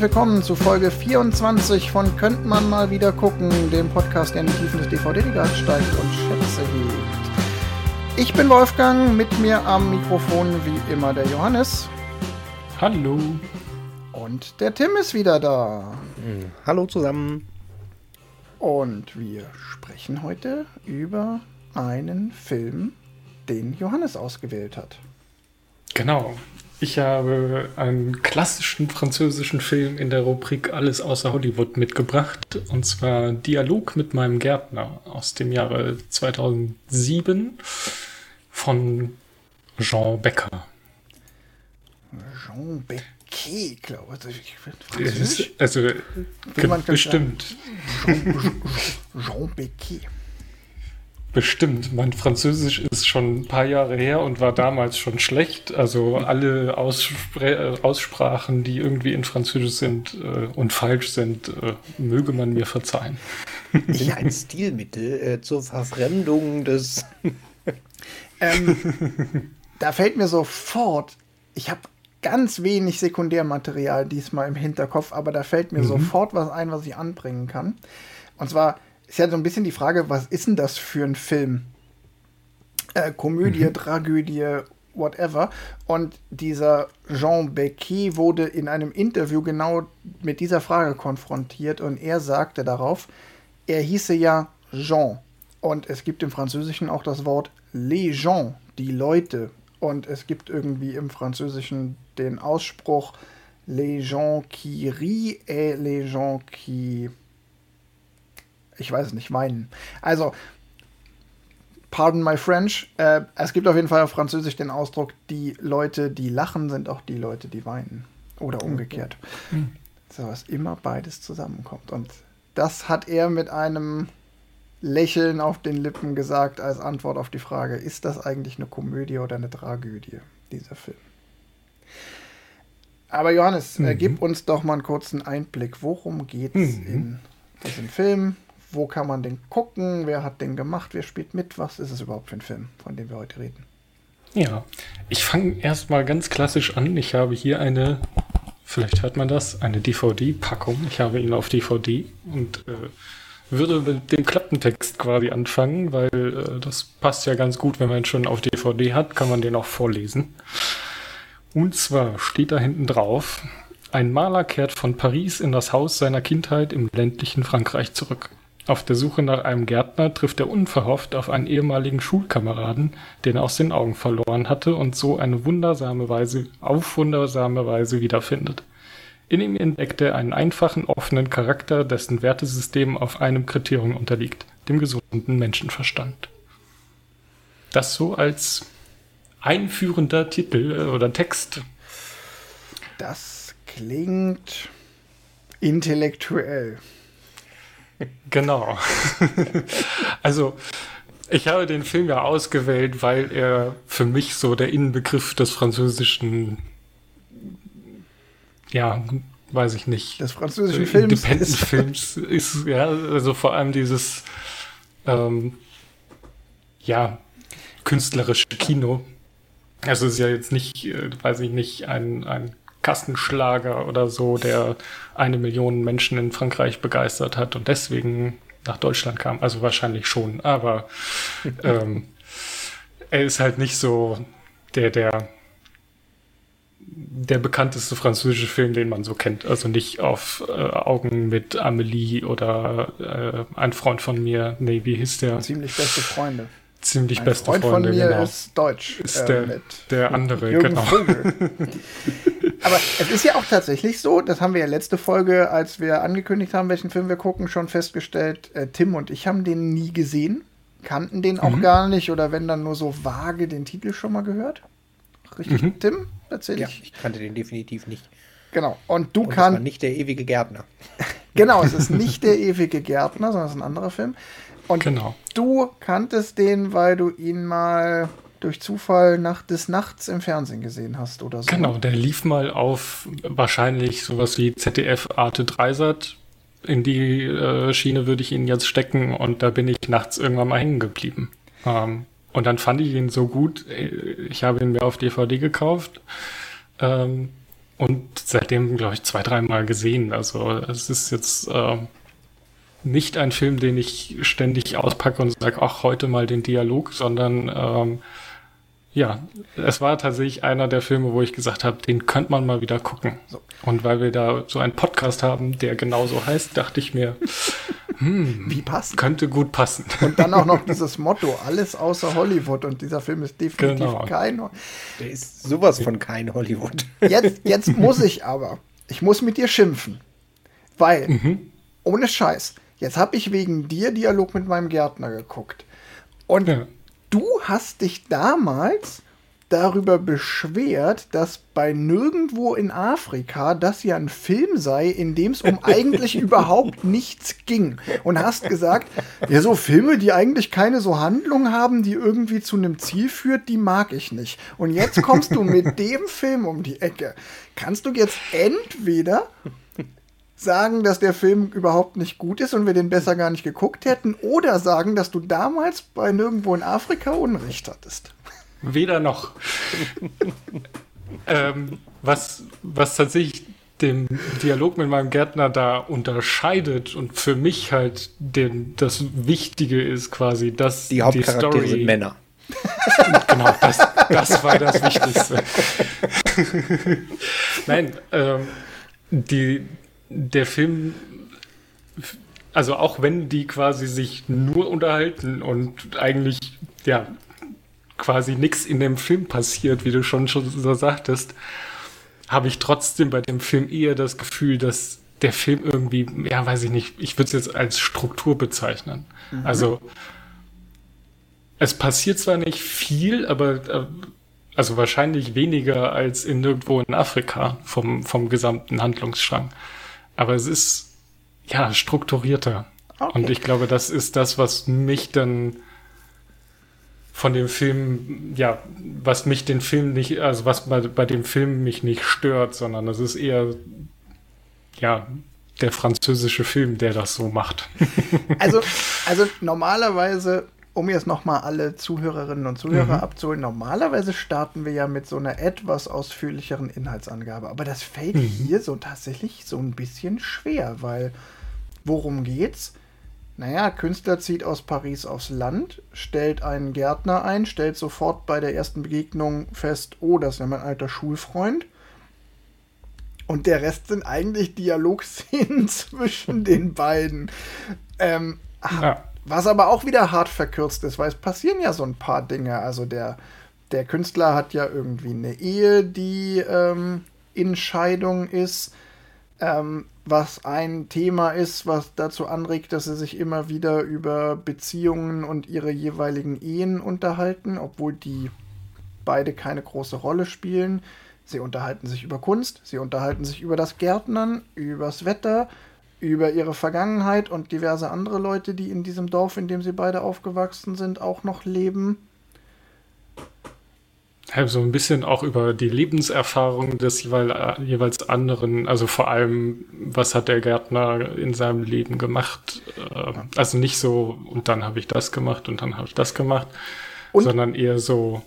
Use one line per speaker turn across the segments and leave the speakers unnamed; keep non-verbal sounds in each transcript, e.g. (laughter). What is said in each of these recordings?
herzlich willkommen zu Folge 24 von Könnt man mal wieder gucken, dem Podcast, der in die Tiefen des DVD-Regals steigt und Schätze hebt. Ich bin Wolfgang, mit mir am Mikrofon wie immer der Johannes.
Hallo.
Und der Tim ist wieder da.
Hm, hallo zusammen.
Und wir sprechen heute über einen Film, den Johannes ausgewählt hat.
Genau. Ich habe einen klassischen französischen Film in der Rubrik Alles außer Hollywood mitgebracht. Und zwar Dialog mit meinem Gärtner aus dem Jahre 2007 von Jean Becker.
Jean Becker, glaube ich.
Französisch? Also, bestimmt.
Jean, Jean Becker.
Bestimmt. Mein Französisch ist schon ein paar Jahre her und war damals schon schlecht. Also alle Ausspr Aussprachen, die irgendwie in Französisch sind äh, und falsch sind, äh, möge man mir verzeihen.
Ist ein Stilmittel äh, zur Verfremdung des. (laughs)
ähm, da fällt mir sofort, ich habe ganz wenig Sekundärmaterial diesmal im Hinterkopf, aber da fällt mir mhm. sofort was ein, was ich anbringen kann. Und zwar ist ja so ein bisschen die Frage, was ist denn das für ein Film? Äh, Komödie, mhm. Tragödie, whatever. Und dieser Jean Becquet wurde in einem Interview genau mit dieser Frage konfrontiert und er sagte darauf, er hieße ja Jean. Und es gibt im Französischen auch das Wort les gens, die Leute. Und es gibt irgendwie im Französischen den Ausspruch les gens qui rient et les gens qui ich weiß es nicht, weinen. Also, pardon my French, äh, es gibt auf jeden Fall auf Französisch den Ausdruck, die Leute, die lachen, sind auch die Leute, die weinen. Oder umgekehrt. Mhm. So, was immer beides zusammenkommt. Und das hat er mit einem Lächeln auf den Lippen gesagt als Antwort auf die Frage, ist das eigentlich eine Komödie oder eine Tragödie, dieser Film? Aber Johannes, mhm. äh, gib uns doch mal einen kurzen Einblick. Worum geht es mhm. in diesem Film? Wo kann man den gucken, wer hat den gemacht, wer spielt mit, was ist es überhaupt für ein Film, von dem wir heute reden?
Ja, ich fange erstmal ganz klassisch an. Ich habe hier eine, vielleicht hört man das, eine DVD-Packung. Ich habe ihn auf DVD und äh, würde mit dem Klappentext quasi anfangen, weil äh, das passt ja ganz gut, wenn man ihn schon auf DVD hat, kann man den auch vorlesen. Und zwar steht da hinten drauf, ein Maler kehrt von Paris in das Haus seiner Kindheit im ländlichen Frankreich zurück. Auf der Suche nach einem Gärtner trifft er unverhofft auf einen ehemaligen Schulkameraden, den er aus den Augen verloren hatte und so eine wundersame Weise, auf wundersame Weise wiederfindet. In ihm entdeckt er einen einfachen, offenen Charakter, dessen Wertesystem auf einem Kriterium unterliegt, dem gesunden Menschenverstand. Das so als einführender Titel äh, oder Text.
Das klingt intellektuell.
Genau. also, ich habe den Film ja ausgewählt, weil er für mich so der Inbegriff des französischen, ja, weiß ich nicht.
Des französischen Films.
Independent Films ist, ja, also vor allem dieses, ähm, ja, künstlerische Kino. Also es ist ja jetzt nicht, äh, weiß ich nicht, ein, ein Kassenschlager oder so, der eine Million Menschen in Frankreich begeistert hat und deswegen nach Deutschland kam. Also wahrscheinlich schon, aber (laughs) ähm, er ist halt nicht so der, der, der bekannteste französische Film, den man so kennt. Also nicht auf äh, Augen mit Amelie oder äh, ein Freund von mir. Nee, wie hieß der?
Ziemlich beste Freunde
ziemlich Ein beste
Freund
Freunde.
von mir genau. ist deutsch.
Ist äh, der, der andere,
Jürgen
genau. (laughs)
Aber es ist ja auch tatsächlich so, das haben wir ja letzte Folge, als wir angekündigt haben, welchen Film wir gucken, schon festgestellt, äh, Tim und ich haben den nie gesehen, kannten den auch mhm. gar nicht oder wenn dann nur so vage den Titel schon mal gehört. Richtig, mhm. Tim?
Erzähl ja, ich. ich kannte den definitiv nicht.
Genau. Und du kannst.
nicht der ewige Gärtner. (laughs)
genau, es ist nicht der ewige Gärtner, sondern es ist ein anderer Film. Und genau. du kanntest den, weil du ihn mal durch Zufall Nacht des Nachts im Fernsehen gesehen hast oder so.
Genau, der lief mal auf wahrscheinlich sowas wie ZDF Arte Dreisat. In die äh, Schiene würde ich ihn jetzt stecken und da bin ich nachts irgendwann mal hängen geblieben. Ähm, und dann fand ich ihn so gut, äh, ich habe ihn mir auf DVD gekauft. Ähm, und seitdem, glaube ich, zwei, dreimal gesehen. Also es ist jetzt äh, nicht ein Film, den ich ständig auspacke und sage, ach, heute mal den Dialog, sondern ähm, ja, es war tatsächlich einer der Filme, wo ich gesagt habe, den könnte man mal wieder gucken. So. Und weil wir da so einen Podcast haben, der genauso heißt, dachte ich mir, hm, wie passt? Könnte gut passen.
Und dann auch noch (laughs) dieses Motto, alles außer Hollywood. Und dieser Film ist definitiv genau. kein.
Der ist sowas von kein Hollywood.
Jetzt, jetzt (laughs) muss ich aber, ich muss mit dir schimpfen. Weil, mhm. ohne Scheiß, jetzt habe ich wegen dir Dialog mit meinem Gärtner geguckt. Und ja du hast dich damals darüber beschwert, dass bei Nirgendwo in Afrika das ja ein Film sei, in dem es um (laughs) eigentlich überhaupt nichts ging. Und hast gesagt, ja, so Filme, die eigentlich keine so Handlung haben, die irgendwie zu einem Ziel führt, die mag ich nicht. Und jetzt kommst du mit (laughs) dem Film um die Ecke. Kannst du jetzt entweder sagen, dass der Film überhaupt nicht gut ist und wir den besser gar nicht geguckt hätten oder sagen, dass du damals bei Nirgendwo in Afrika Unrecht hattest.
Weder noch. (laughs) ähm, was, was tatsächlich den Dialog mit meinem Gärtner da unterscheidet und für mich halt den, das Wichtige ist quasi, dass
die Hauptcharaktere die Story, sind Männer. (laughs)
genau, das, das war das Wichtigste. (laughs) Nein, ähm, die, der Film, also auch wenn die quasi sich nur unterhalten und eigentlich, ja, quasi nichts in dem Film passiert, wie du schon, schon so sagtest, habe ich trotzdem bei dem Film eher das Gefühl, dass der Film irgendwie, ja, weiß ich nicht, ich würde es jetzt als Struktur bezeichnen. Mhm. Also es passiert zwar nicht viel, aber äh, also wahrscheinlich weniger als in irgendwo in Afrika vom, vom gesamten Handlungsstrang. Aber es ist ja strukturierter. Okay. Und ich glaube, das ist das, was mich dann von dem Film, ja, was mich den Film nicht, also was bei, bei dem Film mich nicht stört, sondern es ist eher, ja, der französische Film, der das so macht.
Also, also normalerweise um jetzt nochmal alle Zuhörerinnen und Zuhörer mhm. abzuholen, normalerweise starten wir ja mit so einer etwas ausführlicheren Inhaltsangabe. Aber das fällt mhm. hier so tatsächlich so ein bisschen schwer, weil worum geht's? Naja, Künstler zieht aus Paris aufs Land, stellt einen Gärtner ein, stellt sofort bei der ersten Begegnung fest, oh, das ist ja mein alter Schulfreund. Und der Rest sind eigentlich Dialogszenen (laughs) zwischen den beiden. Ähm, ja. Was aber auch wieder hart verkürzt ist, weil es passieren ja so ein paar Dinge. Also der, der Künstler hat ja irgendwie eine Ehe, die ähm, in Scheidung ist, ähm, was ein Thema ist, was dazu anregt, dass sie sich immer wieder über Beziehungen und ihre jeweiligen Ehen unterhalten, obwohl die beide keine große Rolle spielen. Sie unterhalten sich über Kunst, sie unterhalten sich über das Gärtnern, übers Wetter, über ihre Vergangenheit und diverse andere Leute, die in diesem Dorf, in dem sie beide aufgewachsen sind, auch noch leben.
So ein bisschen auch über die Lebenserfahrung des jeweils anderen, also vor allem, was hat der Gärtner in seinem Leben gemacht? Äh, also nicht so, und dann habe ich das gemacht und dann habe ich das gemacht, und? sondern eher so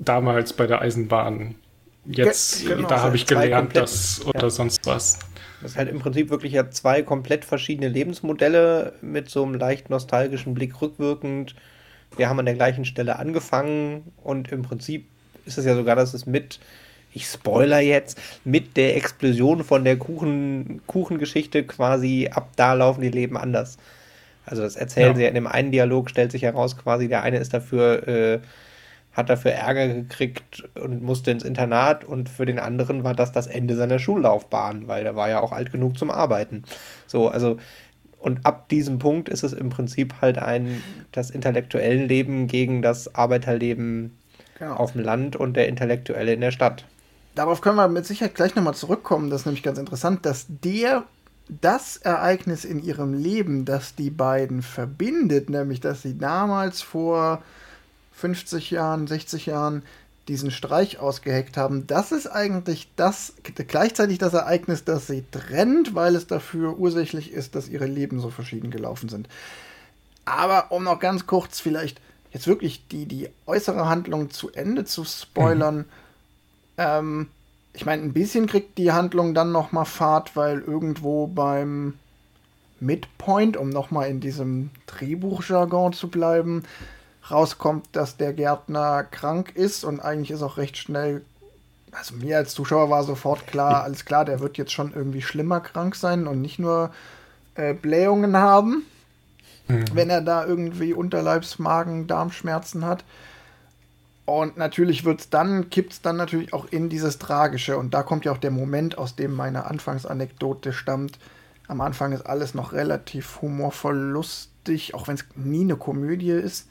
damals bei der Eisenbahn. Jetzt, Ge genau, da habe ich gelernt, das oder ja. sonst was.
Das ist halt im Prinzip wirklich ja zwei komplett verschiedene Lebensmodelle mit so einem leicht nostalgischen Blick rückwirkend. Wir haben an der gleichen Stelle angefangen und im Prinzip ist es ja sogar, dass es mit, ich spoiler jetzt, mit der Explosion von der Kuchen, Kuchengeschichte quasi ab da laufen die Leben anders. Also das erzählen ja. sie ja in dem einen Dialog, stellt sich heraus quasi, der eine ist dafür äh, hat dafür Ärger gekriegt und musste ins Internat und für den anderen war das das Ende seiner Schullaufbahn, weil der war ja auch alt genug zum Arbeiten. So, also und ab diesem Punkt ist es im Prinzip halt ein das intellektuelle Leben gegen das Arbeiterleben genau. auf dem Land und der Intellektuelle in der Stadt.
Darauf können wir mit Sicherheit gleich nochmal zurückkommen. Das ist nämlich ganz interessant, dass der das Ereignis in ihrem Leben, das die beiden verbindet, nämlich dass sie damals vor 50 Jahren, 60 Jahren diesen Streich ausgeheckt haben, das ist eigentlich das gleichzeitig das Ereignis, das sie trennt, weil es dafür ursächlich ist, dass ihre Leben so verschieden gelaufen sind. Aber um noch ganz kurz vielleicht jetzt wirklich die, die äußere Handlung zu Ende zu spoilern, mhm. ähm, ich meine, ein bisschen kriegt die Handlung dann noch mal Fahrt, weil irgendwo beim Midpoint, um noch mal in diesem Drehbuchjargon zu bleiben, rauskommt, dass der Gärtner krank ist und eigentlich ist auch recht schnell, also mir als Zuschauer war sofort klar, alles klar, der wird jetzt schon irgendwie schlimmer krank sein und nicht nur äh, Blähungen haben, mhm. wenn er da irgendwie Unterleibsmagen, Darmschmerzen hat. Und natürlich wird's dann, kippt es dann natürlich auch in dieses Tragische. Und da kommt ja auch der Moment, aus dem meine Anfangsanekdote stammt. Am Anfang ist alles noch relativ humorvoll lustig, auch wenn es nie eine Komödie ist.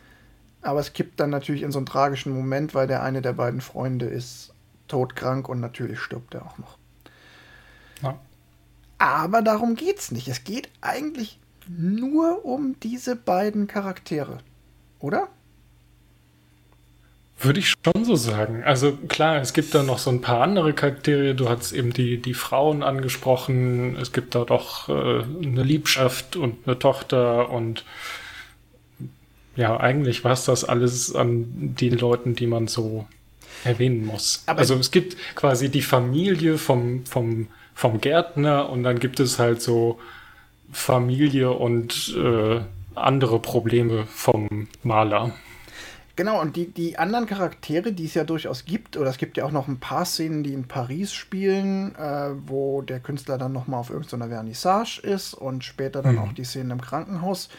Aber es kippt dann natürlich in so einen tragischen Moment, weil der eine der beiden Freunde ist todkrank und natürlich stirbt er auch noch. Ja. Aber darum geht's nicht. Es geht eigentlich nur um diese beiden Charaktere. Oder?
Würde ich schon so sagen. Also klar, es gibt da noch so ein paar andere Charaktere. Du hast eben die, die Frauen angesprochen. Es gibt da doch äh, eine Liebschaft und eine Tochter und ja, eigentlich war es das alles an den Leuten, die man so erwähnen muss. Aber also es gibt quasi die Familie vom, vom, vom Gärtner und dann gibt es halt so Familie und äh, andere Probleme vom Maler.
Genau, und die, die anderen Charaktere, die es ja durchaus gibt, oder es gibt ja auch noch ein paar Szenen, die in Paris spielen, äh, wo der Künstler dann nochmal auf irgendeiner Vernissage ist und später dann mhm. auch die Szenen im Krankenhaus.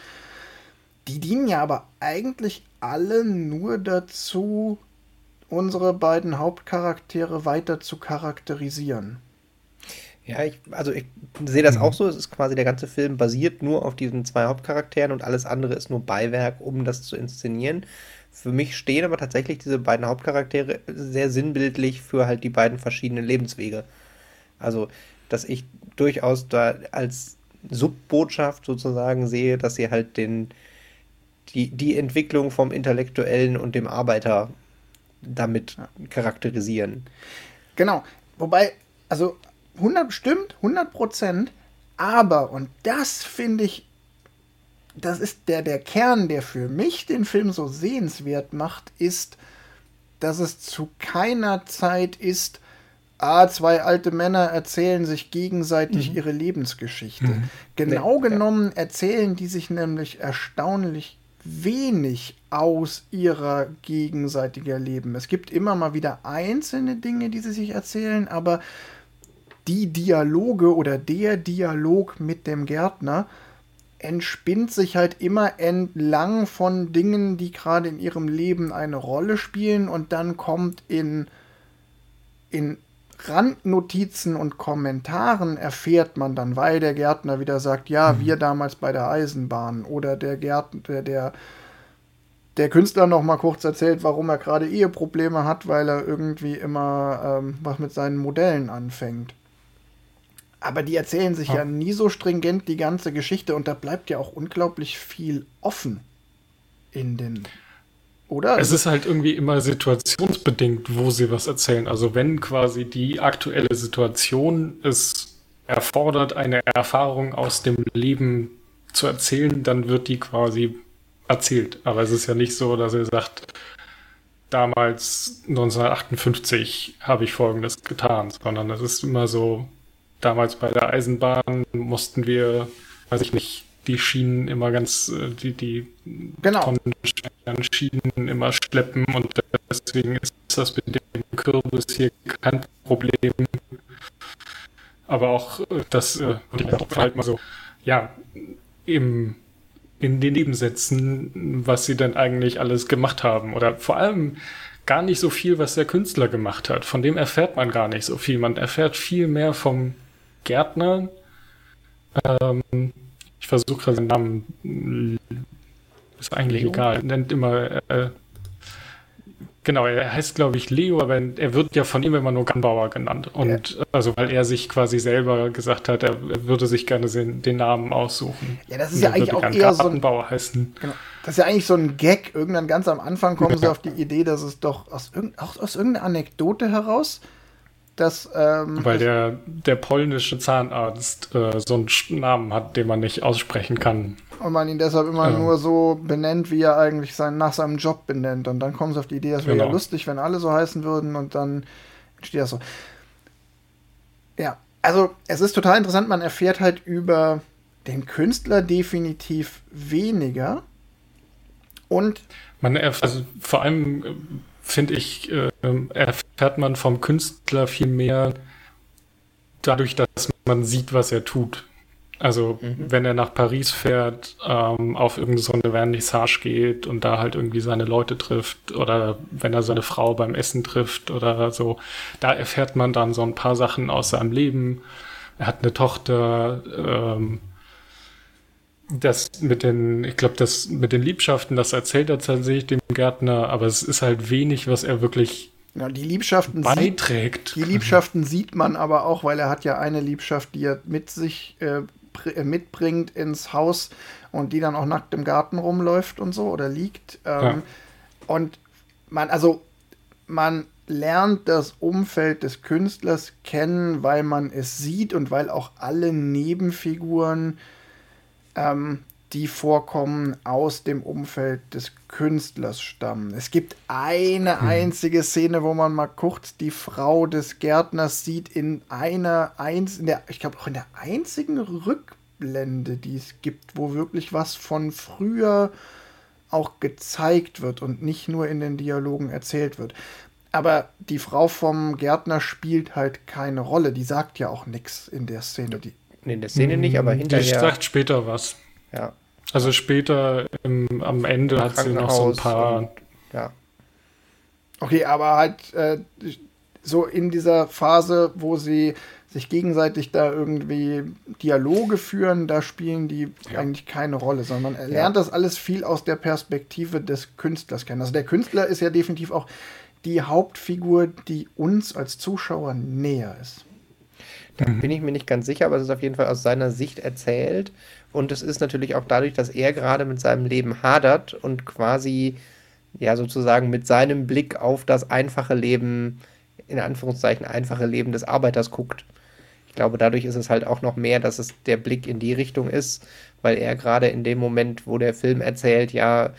Die dienen ja aber eigentlich alle nur dazu, unsere beiden Hauptcharaktere weiter zu charakterisieren.
Ja, ich, also ich sehe das mhm. auch so. Es ist quasi der ganze Film basiert nur auf diesen zwei Hauptcharakteren und alles andere ist nur Beiwerk, um das zu inszenieren. Für mich stehen aber tatsächlich diese beiden Hauptcharaktere sehr sinnbildlich für halt die beiden verschiedenen Lebenswege. Also, dass ich durchaus da als Subbotschaft sozusagen sehe, dass sie halt den, die, die Entwicklung vom Intellektuellen und dem Arbeiter damit charakterisieren.
Genau. Wobei, also 100 stimmt, 100 Prozent, aber, und das finde ich, das ist der, der Kern, der für mich den Film so sehenswert macht, ist, dass es zu keiner Zeit ist, ah, zwei alte Männer erzählen sich gegenseitig mhm. ihre Lebensgeschichte. Mhm. Genau nee, genommen ja. erzählen die sich nämlich erstaunlich wenig aus ihrer gegenseitiger Leben. Es gibt immer mal wieder einzelne Dinge, die sie sich erzählen, aber die Dialoge oder der Dialog mit dem Gärtner entspinnt sich halt immer entlang von Dingen, die gerade in ihrem Leben eine Rolle spielen und dann kommt in, in Randnotizen und Kommentaren erfährt man dann, weil der Gärtner wieder sagt, ja, mhm. wir damals bei der Eisenbahn oder der Gärtner, der, der Künstler noch mal kurz erzählt, warum er gerade Eheprobleme hat, weil er irgendwie immer ähm, was mit seinen Modellen anfängt. Aber die erzählen sich ja. ja nie so stringent die ganze Geschichte und da bleibt ja auch unglaublich viel offen in den oder?
Es ist halt irgendwie immer situationsbedingt, wo sie was erzählen. Also wenn quasi die aktuelle Situation es erfordert, eine Erfahrung aus dem Leben zu erzählen, dann wird die quasi erzählt. Aber es ist ja nicht so, dass er sagt, damals 1958 habe ich Folgendes getan, sondern es ist immer so, damals bei der Eisenbahn mussten wir, weiß ich nicht, die Schienen immer ganz, äh, die, die
genau.
Schienen immer schleppen und deswegen ist das mit dem Kürbis hier kein Problem. Aber auch äh, das, äh, halt mal so, ja, im, in den Nebensätzen, was sie denn eigentlich alles gemacht haben. Oder vor allem gar nicht so viel, was der Künstler gemacht hat. Von dem erfährt man gar nicht so viel. Man erfährt viel mehr vom Gärtner. Ähm, ich versuche gerade den Namen. Ist eigentlich Leo? egal. Nennt immer. Äh, genau, er heißt, glaube ich, Leo, aber er wird ja von ihm immer nur Gunbauer genannt. Und ja. also, weil er sich quasi selber gesagt hat, er, würde sich gerne den, den Namen aussuchen.
Ja, das ist ja eigentlich auch eher so ein. heißen. Genau. Das ist ja eigentlich so ein Gag. Irgendwann ganz am Anfang kommen ja. sie auf die Idee, dass es doch aus, irg auch aus irgendeiner Anekdote heraus dass, ähm,
Weil der, der polnische Zahnarzt äh, so einen Namen hat, den man nicht aussprechen kann.
Und man ihn deshalb immer ja. nur so benennt, wie er eigentlich sein, nach seinem Job benennt. Und dann kommen sie auf die Idee, das wäre genau. ja lustig, wenn alle so heißen würden und dann entsteht das so. Ja, also es ist total interessant, man erfährt halt über den Künstler definitiv weniger. Und
man erfährt, also vor allem äh, finde ich, äh, erfährt man vom Künstler viel mehr dadurch, dass man sieht, was er tut. Also mhm. wenn er nach Paris fährt, ähm, auf irgendeine so eine Vernissage geht und da halt irgendwie seine Leute trifft oder wenn er seine Frau beim Essen trifft oder so, da erfährt man dann so ein paar Sachen aus seinem Leben. Er hat eine Tochter, ähm, das mit den, ich glaube, das mit den Liebschaften, das erzählt er tatsächlich dem Gärtner, aber es ist halt wenig, was er wirklich
ja, die Liebschaften
beiträgt.
Sieht, die Liebschaften sieht man aber auch, weil er hat ja eine Liebschaft, die er mit sich äh, äh, mitbringt ins Haus und die dann auch nackt im Garten rumläuft und so oder liegt. Ähm, ja. Und man, also man lernt das Umfeld des Künstlers kennen, weil man es sieht und weil auch alle Nebenfiguren ähm, die vorkommen, aus dem Umfeld des Künstlers stammen. Es gibt eine hm. einzige Szene, wo man mal kurz die Frau des Gärtners sieht in einer eins, in der, ich glaube auch in der einzigen Rückblende, die es gibt, wo wirklich was von früher auch gezeigt wird und nicht nur in den Dialogen erzählt wird. Aber die Frau vom Gärtner spielt halt keine Rolle. Die sagt ja auch nichts in der Szene. Die
nee, in der Szene nicht, aber hinterher.
Die sagt später was.
Ja.
Also später im, am Ende hat sie noch so ein paar. Und,
ja.
Okay, aber halt äh, so in dieser Phase, wo sie sich gegenseitig da irgendwie Dialoge führen, da spielen die ja. eigentlich keine Rolle, sondern er lernt ja. das alles viel aus der Perspektive des Künstlers kennen. Also der Künstler ist ja definitiv auch die Hauptfigur, die uns als Zuschauer näher ist.
Da bin ich mir nicht ganz sicher, aber es ist auf jeden Fall aus seiner Sicht erzählt. Und es ist natürlich auch dadurch, dass er gerade mit seinem Leben hadert und quasi, ja, sozusagen mit seinem Blick auf das einfache Leben, in Anführungszeichen einfache Leben des Arbeiters guckt. Ich glaube, dadurch ist es halt auch noch mehr, dass es der Blick in die Richtung ist, weil er gerade in dem Moment, wo der Film erzählt, ja,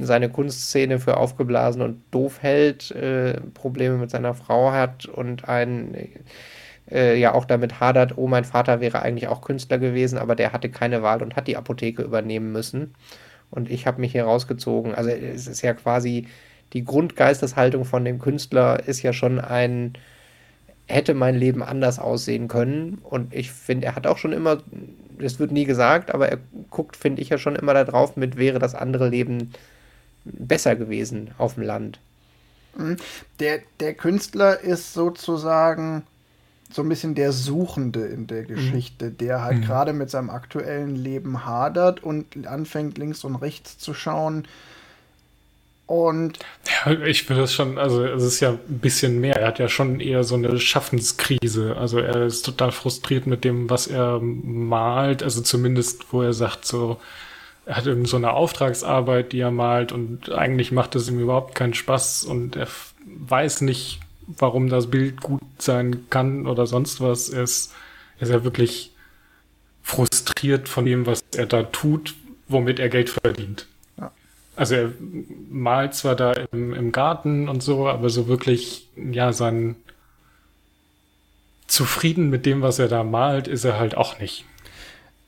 seine Kunstszene für aufgeblasen und doof hält, äh, Probleme mit seiner Frau hat und ein äh, ja auch damit hadert, oh, mein Vater wäre eigentlich auch Künstler gewesen, aber der hatte keine Wahl und hat die Apotheke übernehmen müssen. Und ich habe mich hier rausgezogen. Also es ist ja quasi die Grundgeisteshaltung von dem Künstler ist ja schon ein, hätte mein Leben anders aussehen können. Und ich finde, er hat auch schon immer, das wird nie gesagt, aber er guckt, finde ich ja schon immer darauf mit, wäre das andere Leben besser gewesen auf dem Land.
Mhm. Der, der Künstler ist sozusagen so ein bisschen der Suchende in der mhm. Geschichte, mhm. der halt mhm. gerade mit seinem aktuellen Leben hadert und anfängt links und rechts zu schauen. Und
ja, ich würde das schon, also es ist ja ein bisschen mehr. Er hat ja schon eher so eine Schaffenskrise. Also er ist total frustriert mit dem, was er malt. Also zumindest, wo er sagt, so, er hat irgend so eine Auftragsarbeit, die er malt und eigentlich macht es ihm überhaupt keinen Spaß und er weiß nicht, warum das Bild gut sein kann oder sonst was. Er ist, er ist ja wirklich frustriert von dem, was er da tut, womit er Geld verdient. Ja. Also er malt zwar da im, im Garten und so, aber so wirklich, ja, sein zufrieden mit dem, was er da malt, ist er halt auch nicht.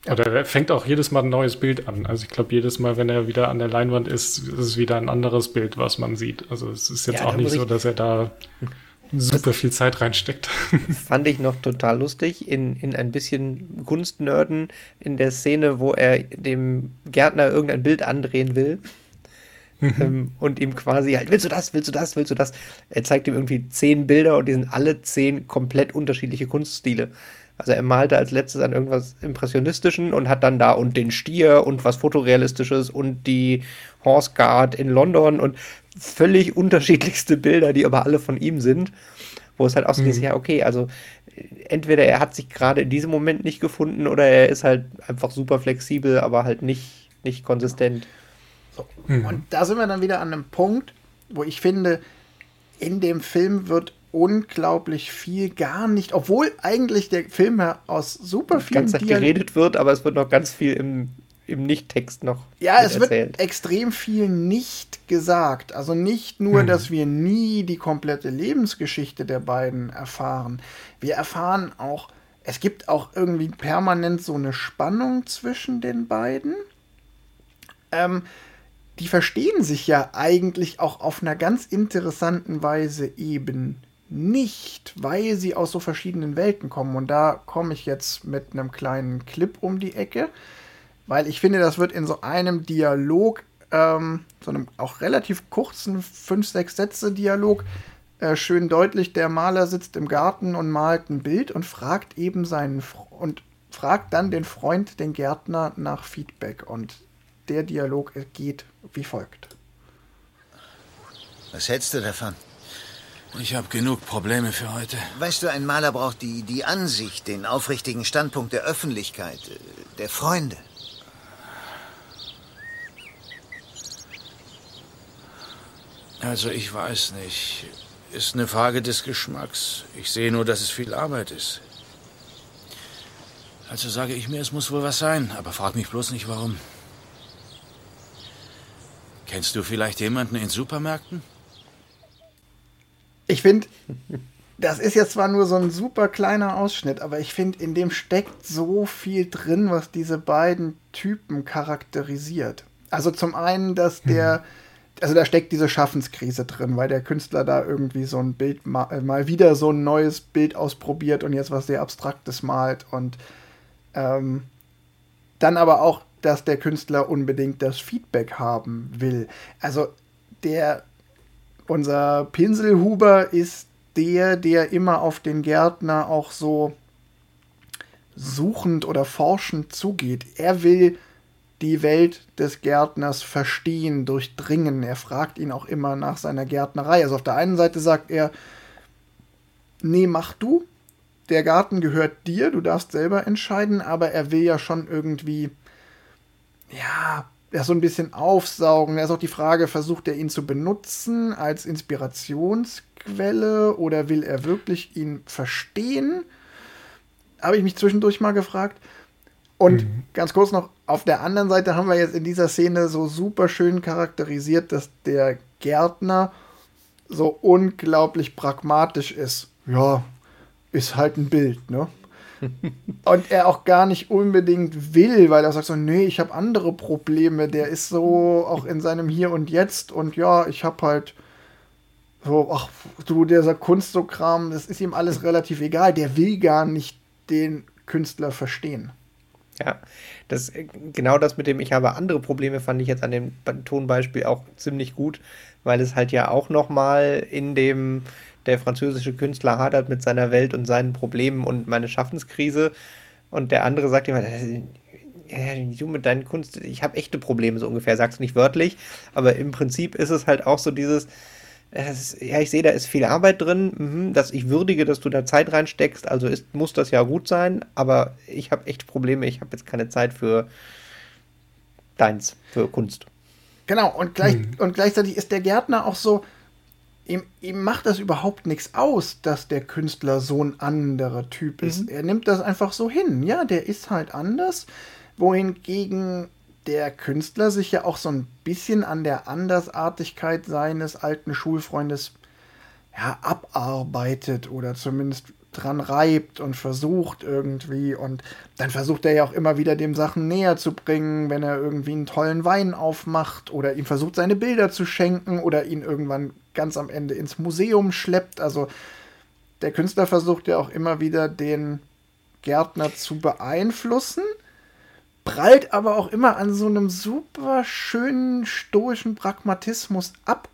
Oder er fängt auch jedes Mal ein neues Bild an. Also ich glaube, jedes Mal, wenn er wieder an der Leinwand ist, ist es wieder ein anderes Bild, was man sieht. Also es ist jetzt ja, auch nicht so, dass er da (laughs) super viel Zeit reinsteckt. (laughs)
Fand ich noch total lustig in, in ein bisschen Kunstnörden in der Szene, wo er dem Gärtner irgendein Bild andrehen will. Mhm. Ähm, und ihm quasi halt, willst du das, willst du das, willst du das? Er zeigt ihm irgendwie zehn Bilder und die sind alle zehn komplett unterschiedliche Kunststile. Also er malte als letztes an irgendwas Impressionistischen und hat dann da und den Stier und was Fotorealistisches und die Horse Guard in London und völlig unterschiedlichste Bilder, die aber alle von ihm sind, wo es halt auch so mhm. ist, ja, okay, also entweder er hat sich gerade in diesem Moment nicht gefunden oder er ist halt einfach super flexibel, aber halt nicht, nicht konsistent.
So. Mhm. Und da sind wir dann wieder an einem Punkt, wo ich finde, in dem Film wird unglaublich viel gar nicht, obwohl eigentlich der Film ja aus super vielen
ganz geredet wird, aber es wird noch ganz viel im im Nicht-Text noch.
Ja, es erzählt. wird extrem viel nicht gesagt. Also nicht nur, hm. dass wir nie die komplette Lebensgeschichte der beiden erfahren. Wir erfahren auch, es gibt auch irgendwie permanent so eine Spannung zwischen den beiden. Ähm, die verstehen sich ja eigentlich auch auf einer ganz interessanten Weise eben nicht, weil sie aus so verschiedenen Welten kommen. Und da komme ich jetzt mit einem kleinen Clip um die Ecke, weil ich finde, das wird in so einem Dialog, ähm, so einem auch relativ kurzen 5, 6 Sätze Dialog, äh, schön deutlich. Der Maler sitzt im Garten und malt ein Bild und fragt eben seinen Fre und fragt dann den Freund, den Gärtner, nach Feedback. Und der Dialog geht wie folgt.
Was hältst du davon?
Ich habe genug Probleme für heute.
Weißt du, ein Maler braucht die, die Ansicht, den aufrichtigen Standpunkt der Öffentlichkeit, äh, der Freunde.
Also ich weiß nicht. Ist eine Frage des Geschmacks. Ich sehe nur, dass es viel Arbeit ist. Also sage ich mir, es muss wohl was sein, aber frag mich bloß nicht warum. Kennst du vielleicht jemanden in Supermärkten?
Ich finde, das ist jetzt zwar nur so ein super kleiner Ausschnitt, aber ich finde, in dem steckt so viel drin, was diese beiden Typen charakterisiert. Also zum einen, dass der, mhm. Also da steckt diese Schaffenskrise drin, weil der Künstler da irgendwie so ein Bild mal, äh, mal wieder so ein neues Bild ausprobiert und jetzt was sehr Abstraktes malt und ähm, dann aber auch, dass der Künstler unbedingt das Feedback haben will. Also der unser Pinselhuber ist der, der immer auf den Gärtner auch so suchend oder forschend zugeht. Er will die Welt des Gärtners verstehen, durchdringen. Er fragt ihn auch immer nach seiner Gärtnerei. Also auf der einen Seite sagt er, nee, mach du. Der Garten gehört dir, du darfst selber entscheiden, aber er will ja schon irgendwie, ja, ja, so ein bisschen aufsaugen. Da ist auch die Frage, versucht er ihn zu benutzen als Inspirationsquelle oder will er wirklich ihn verstehen? Habe ich mich zwischendurch mal gefragt. Und mhm. ganz kurz noch, auf der anderen Seite haben wir jetzt in dieser Szene so super schön charakterisiert, dass der Gärtner so unglaublich pragmatisch ist. Ja, ist halt ein Bild, ne? (laughs) und er auch gar nicht unbedingt will, weil er sagt so, nee, ich habe andere Probleme. Der ist so auch in seinem Hier und Jetzt und ja, ich habe halt so, ach du, dieser Kunst so Kram, das ist ihm alles relativ egal. Der will gar nicht den Künstler verstehen.
Ja, das genau das mit dem ich habe andere Probleme fand ich jetzt an dem Tonbeispiel auch ziemlich gut, weil es halt ja auch noch mal in dem der französische Künstler hadert mit seiner Welt und seinen Problemen und meine Schaffenskrise. Und der andere sagt immer, du mit deinen Kunst, ich habe echte Probleme, so ungefähr, sagst du nicht wörtlich, aber im Prinzip ist es halt auch so dieses, ist, ja, ich sehe, da ist viel Arbeit drin, mhm, dass ich würdige, dass du da Zeit reinsteckst, also ist, muss das ja gut sein, aber ich habe echt Probleme, ich habe jetzt keine Zeit für deins, für Kunst.
Genau, und, gleich, hm. und gleichzeitig ist der Gärtner auch so, ihm, ihm macht das überhaupt nichts aus, dass der Künstler so ein anderer Typ ist. Mhm. Er nimmt das einfach so hin. Ja, der ist halt anders. Wohingegen der Künstler sich ja auch so ein bisschen an der Andersartigkeit seines alten Schulfreundes ja, abarbeitet oder zumindest dran reibt und versucht irgendwie und dann versucht er ja auch immer wieder dem Sachen näher zu bringen, wenn er irgendwie einen tollen Wein aufmacht oder ihm versucht seine Bilder zu schenken oder ihn irgendwann ganz am Ende ins Museum schleppt. Also der Künstler versucht ja auch immer wieder den Gärtner zu beeinflussen, prallt aber auch immer an so einem super schönen stoischen Pragmatismus ab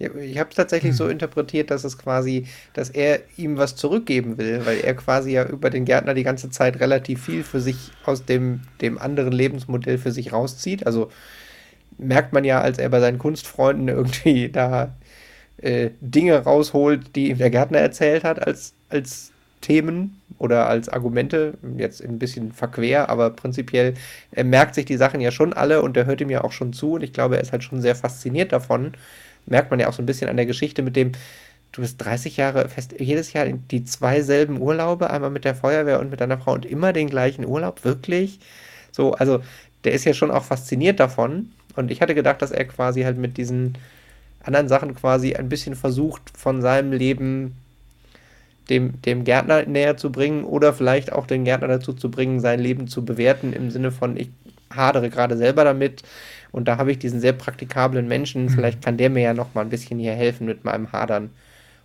ich habe es tatsächlich hm. so interpretiert, dass es quasi, dass er ihm was zurückgeben will, weil er quasi ja über den Gärtner die ganze Zeit relativ viel für sich aus dem, dem anderen Lebensmodell für sich rauszieht. Also merkt man ja, als er bei seinen Kunstfreunden irgendwie da äh, Dinge rausholt, die ihm der Gärtner erzählt hat, als, als Themen oder als Argumente, jetzt ein bisschen verquer, aber prinzipiell, er merkt sich die Sachen ja schon alle und er hört ihm ja auch schon zu und ich glaube, er ist halt schon sehr fasziniert davon merkt man ja auch so ein bisschen an der Geschichte mit dem, du bist 30 Jahre fest, jedes Jahr die zwei selben Urlaube, einmal mit der Feuerwehr und mit deiner Frau und immer den gleichen Urlaub, wirklich? So, also der ist ja schon auch fasziniert davon. Und ich hatte gedacht, dass er quasi halt mit diesen anderen Sachen quasi ein bisschen versucht, von seinem Leben dem, dem Gärtner näher zu bringen oder vielleicht auch den Gärtner dazu zu bringen, sein Leben zu bewerten im Sinne von, ich hadere gerade selber damit und da habe ich diesen sehr praktikablen Menschen, mhm. vielleicht kann der mir ja noch mal ein bisschen hier helfen mit meinem Hadern.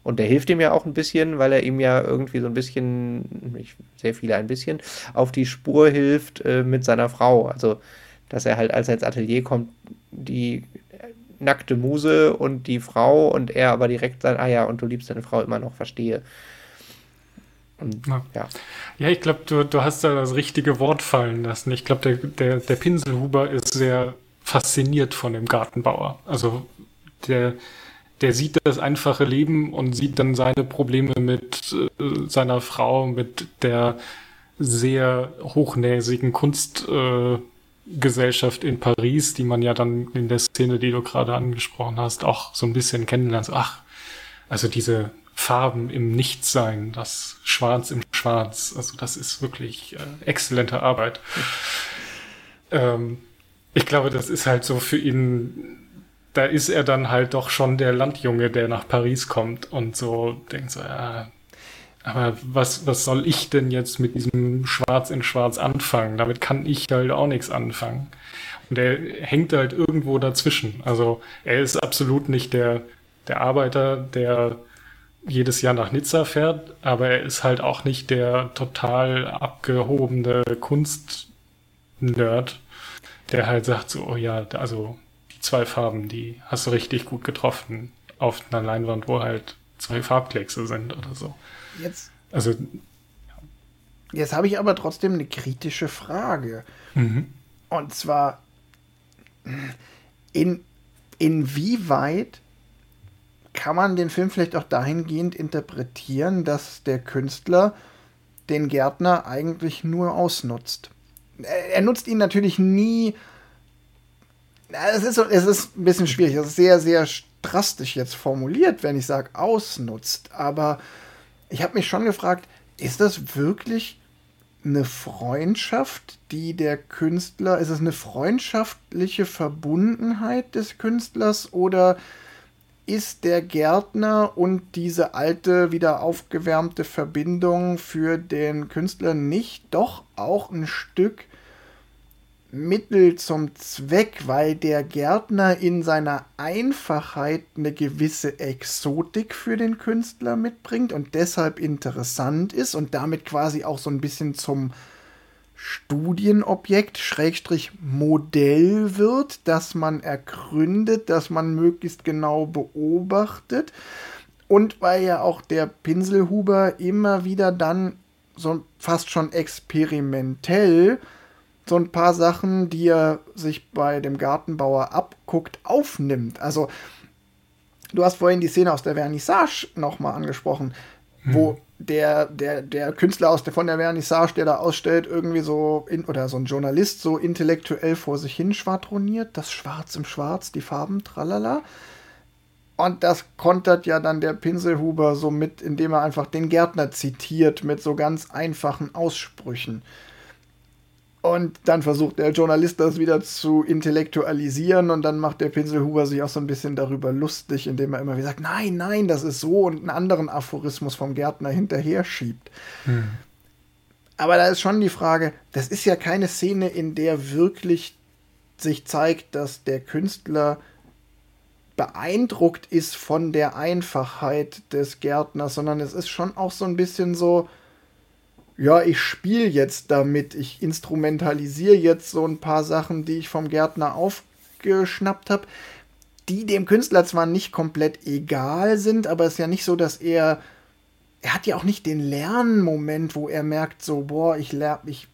Und der hilft ihm ja auch ein bisschen, weil er ihm ja irgendwie so ein bisschen, ich, sehr viele ein bisschen, auf die Spur hilft äh, mit seiner Frau. Also, dass er halt, als er ins Atelier kommt, die nackte Muse und die Frau und er aber direkt sagt, ah ja, und du liebst deine Frau immer noch, verstehe.
Und, ja. ja. ja. ich glaube, du, du hast da das richtige Wort fallen lassen. Ich glaube, der, der, der Pinselhuber ist sehr fasziniert von dem Gartenbauer. Also der, der sieht das einfache Leben und sieht dann seine Probleme mit äh, seiner Frau, mit der sehr hochnäsigen Kunstgesellschaft äh, in Paris, die man ja dann in der Szene, die du gerade angesprochen hast, auch so ein bisschen kennenlernt. Ach, also diese Farben im Nichtsein, das Schwarz im Schwarz, also das ist wirklich äh, exzellente Arbeit. Ähm, ich glaube, das ist halt so für ihn da ist er dann halt doch schon der Landjunge, der nach Paris kommt und so denkt so, ja, aber was, was soll ich denn jetzt mit diesem Schwarz in Schwarz anfangen? Damit kann ich halt auch nichts anfangen. Und er hängt halt irgendwo dazwischen. Also er ist absolut nicht der, der Arbeiter, der jedes Jahr nach Nizza fährt, aber er ist halt auch nicht der total abgehobene Kunstnerd, der halt sagt so, oh ja, also zwei Farben, die hast du richtig gut getroffen auf einer Leinwand, wo halt zwei Farbkleckse sind oder so.
Jetzt. Also. Ja. Jetzt habe ich aber trotzdem eine kritische Frage. Mhm. Und zwar, in, inwieweit kann man den Film vielleicht auch dahingehend interpretieren, dass der Künstler den Gärtner eigentlich nur ausnutzt? Er, nutzt ihn natürlich nie es ist, es ist ein bisschen schwierig. Es ist sehr, sehr drastisch jetzt formuliert, wenn ich sage, ausnutzt. Aber ich habe mich schon gefragt, ist das wirklich eine Freundschaft, die der Künstler, ist es eine freundschaftliche Verbundenheit des Künstlers oder ist der Gärtner und diese alte, wieder aufgewärmte Verbindung für den Künstler nicht doch auch ein Stück Mittel zum Zweck, weil der Gärtner in seiner Einfachheit eine gewisse Exotik für den Künstler mitbringt und deshalb interessant ist und damit quasi auch so ein bisschen zum Studienobjekt, Schrägstrich Modell wird, das man ergründet, das man möglichst genau beobachtet. Und weil ja auch der Pinselhuber immer wieder dann so fast schon experimentell so ein paar Sachen, die er sich bei dem Gartenbauer abguckt, aufnimmt. Also, du hast vorhin die Szene aus der Vernissage nochmal angesprochen, hm. wo der, der, der Künstler aus der, von der Vernissage, der da ausstellt, irgendwie so, in, oder so ein Journalist so intellektuell vor sich hin schwadroniert, das Schwarz im Schwarz, die Farben, tralala. Und das kontert ja dann der Pinselhuber so mit, indem er einfach den Gärtner zitiert mit so ganz einfachen Aussprüchen. Und dann versucht der Journalist das wieder zu intellektualisieren und dann macht der Pinselhuber sich auch so ein bisschen darüber lustig, indem er immer wieder sagt, nein, nein, das ist so und einen anderen Aphorismus vom Gärtner hinterher schiebt. Hm. Aber da ist schon die Frage, das ist ja keine Szene, in der wirklich sich zeigt, dass der Künstler beeindruckt ist von der Einfachheit des Gärtners, sondern es ist schon auch so ein bisschen so, ja, ich spiele jetzt damit, ich instrumentalisiere jetzt so ein paar Sachen, die ich vom Gärtner aufgeschnappt habe, die dem Künstler zwar nicht komplett egal sind, aber es ist ja nicht so, dass er er hat ja auch nicht den Lernmoment, wo er merkt so, boah, ich lerne, ich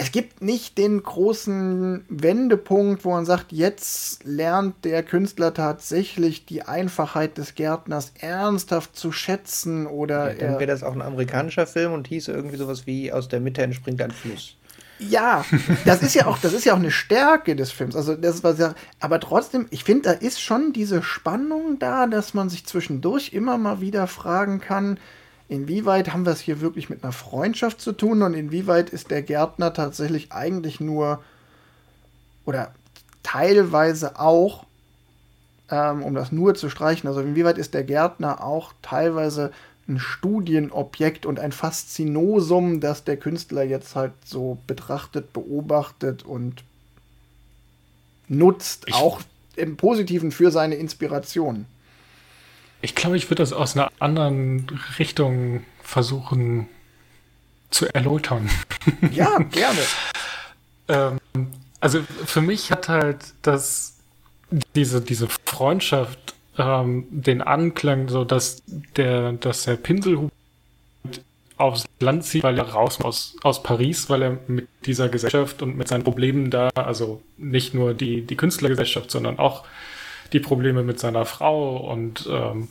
es gibt nicht den großen Wendepunkt, wo man sagt, jetzt lernt der Künstler tatsächlich die Einfachheit des Gärtners ernsthaft zu schätzen oder.
Ja, dann wäre das auch ein amerikanischer Film und hieß irgendwie sowas wie aus der Mitte entspringt ein Fluss.
Ja, das ist ja auch, das ist ja auch eine Stärke des Films. Also das war sehr, aber trotzdem, ich finde, da ist schon diese Spannung da, dass man sich zwischendurch immer mal wieder fragen kann, inwieweit haben wir es hier wirklich mit einer Freundschaft zu tun und inwieweit ist der Gärtner tatsächlich eigentlich nur oder teilweise auch, ähm, um das nur zu streichen, also inwieweit ist der Gärtner auch teilweise ein Studienobjekt und ein Faszinosum, das der Künstler jetzt halt so betrachtet, beobachtet und nutzt, ich, auch im Positiven für seine Inspiration.
Ich glaube, ich würde das aus einer anderen Richtung versuchen zu erläutern.
Ja, gerne. (laughs)
ähm, also für mich hat halt das diese, diese Freundschaft ähm, den Anklang, so dass der, dass der Pinselhut aufs Land zieht, weil er raus aus, aus Paris, weil er mit dieser Gesellschaft und mit seinen Problemen da, also nicht nur die, die Künstlergesellschaft, sondern auch die Probleme mit seiner Frau und ähm,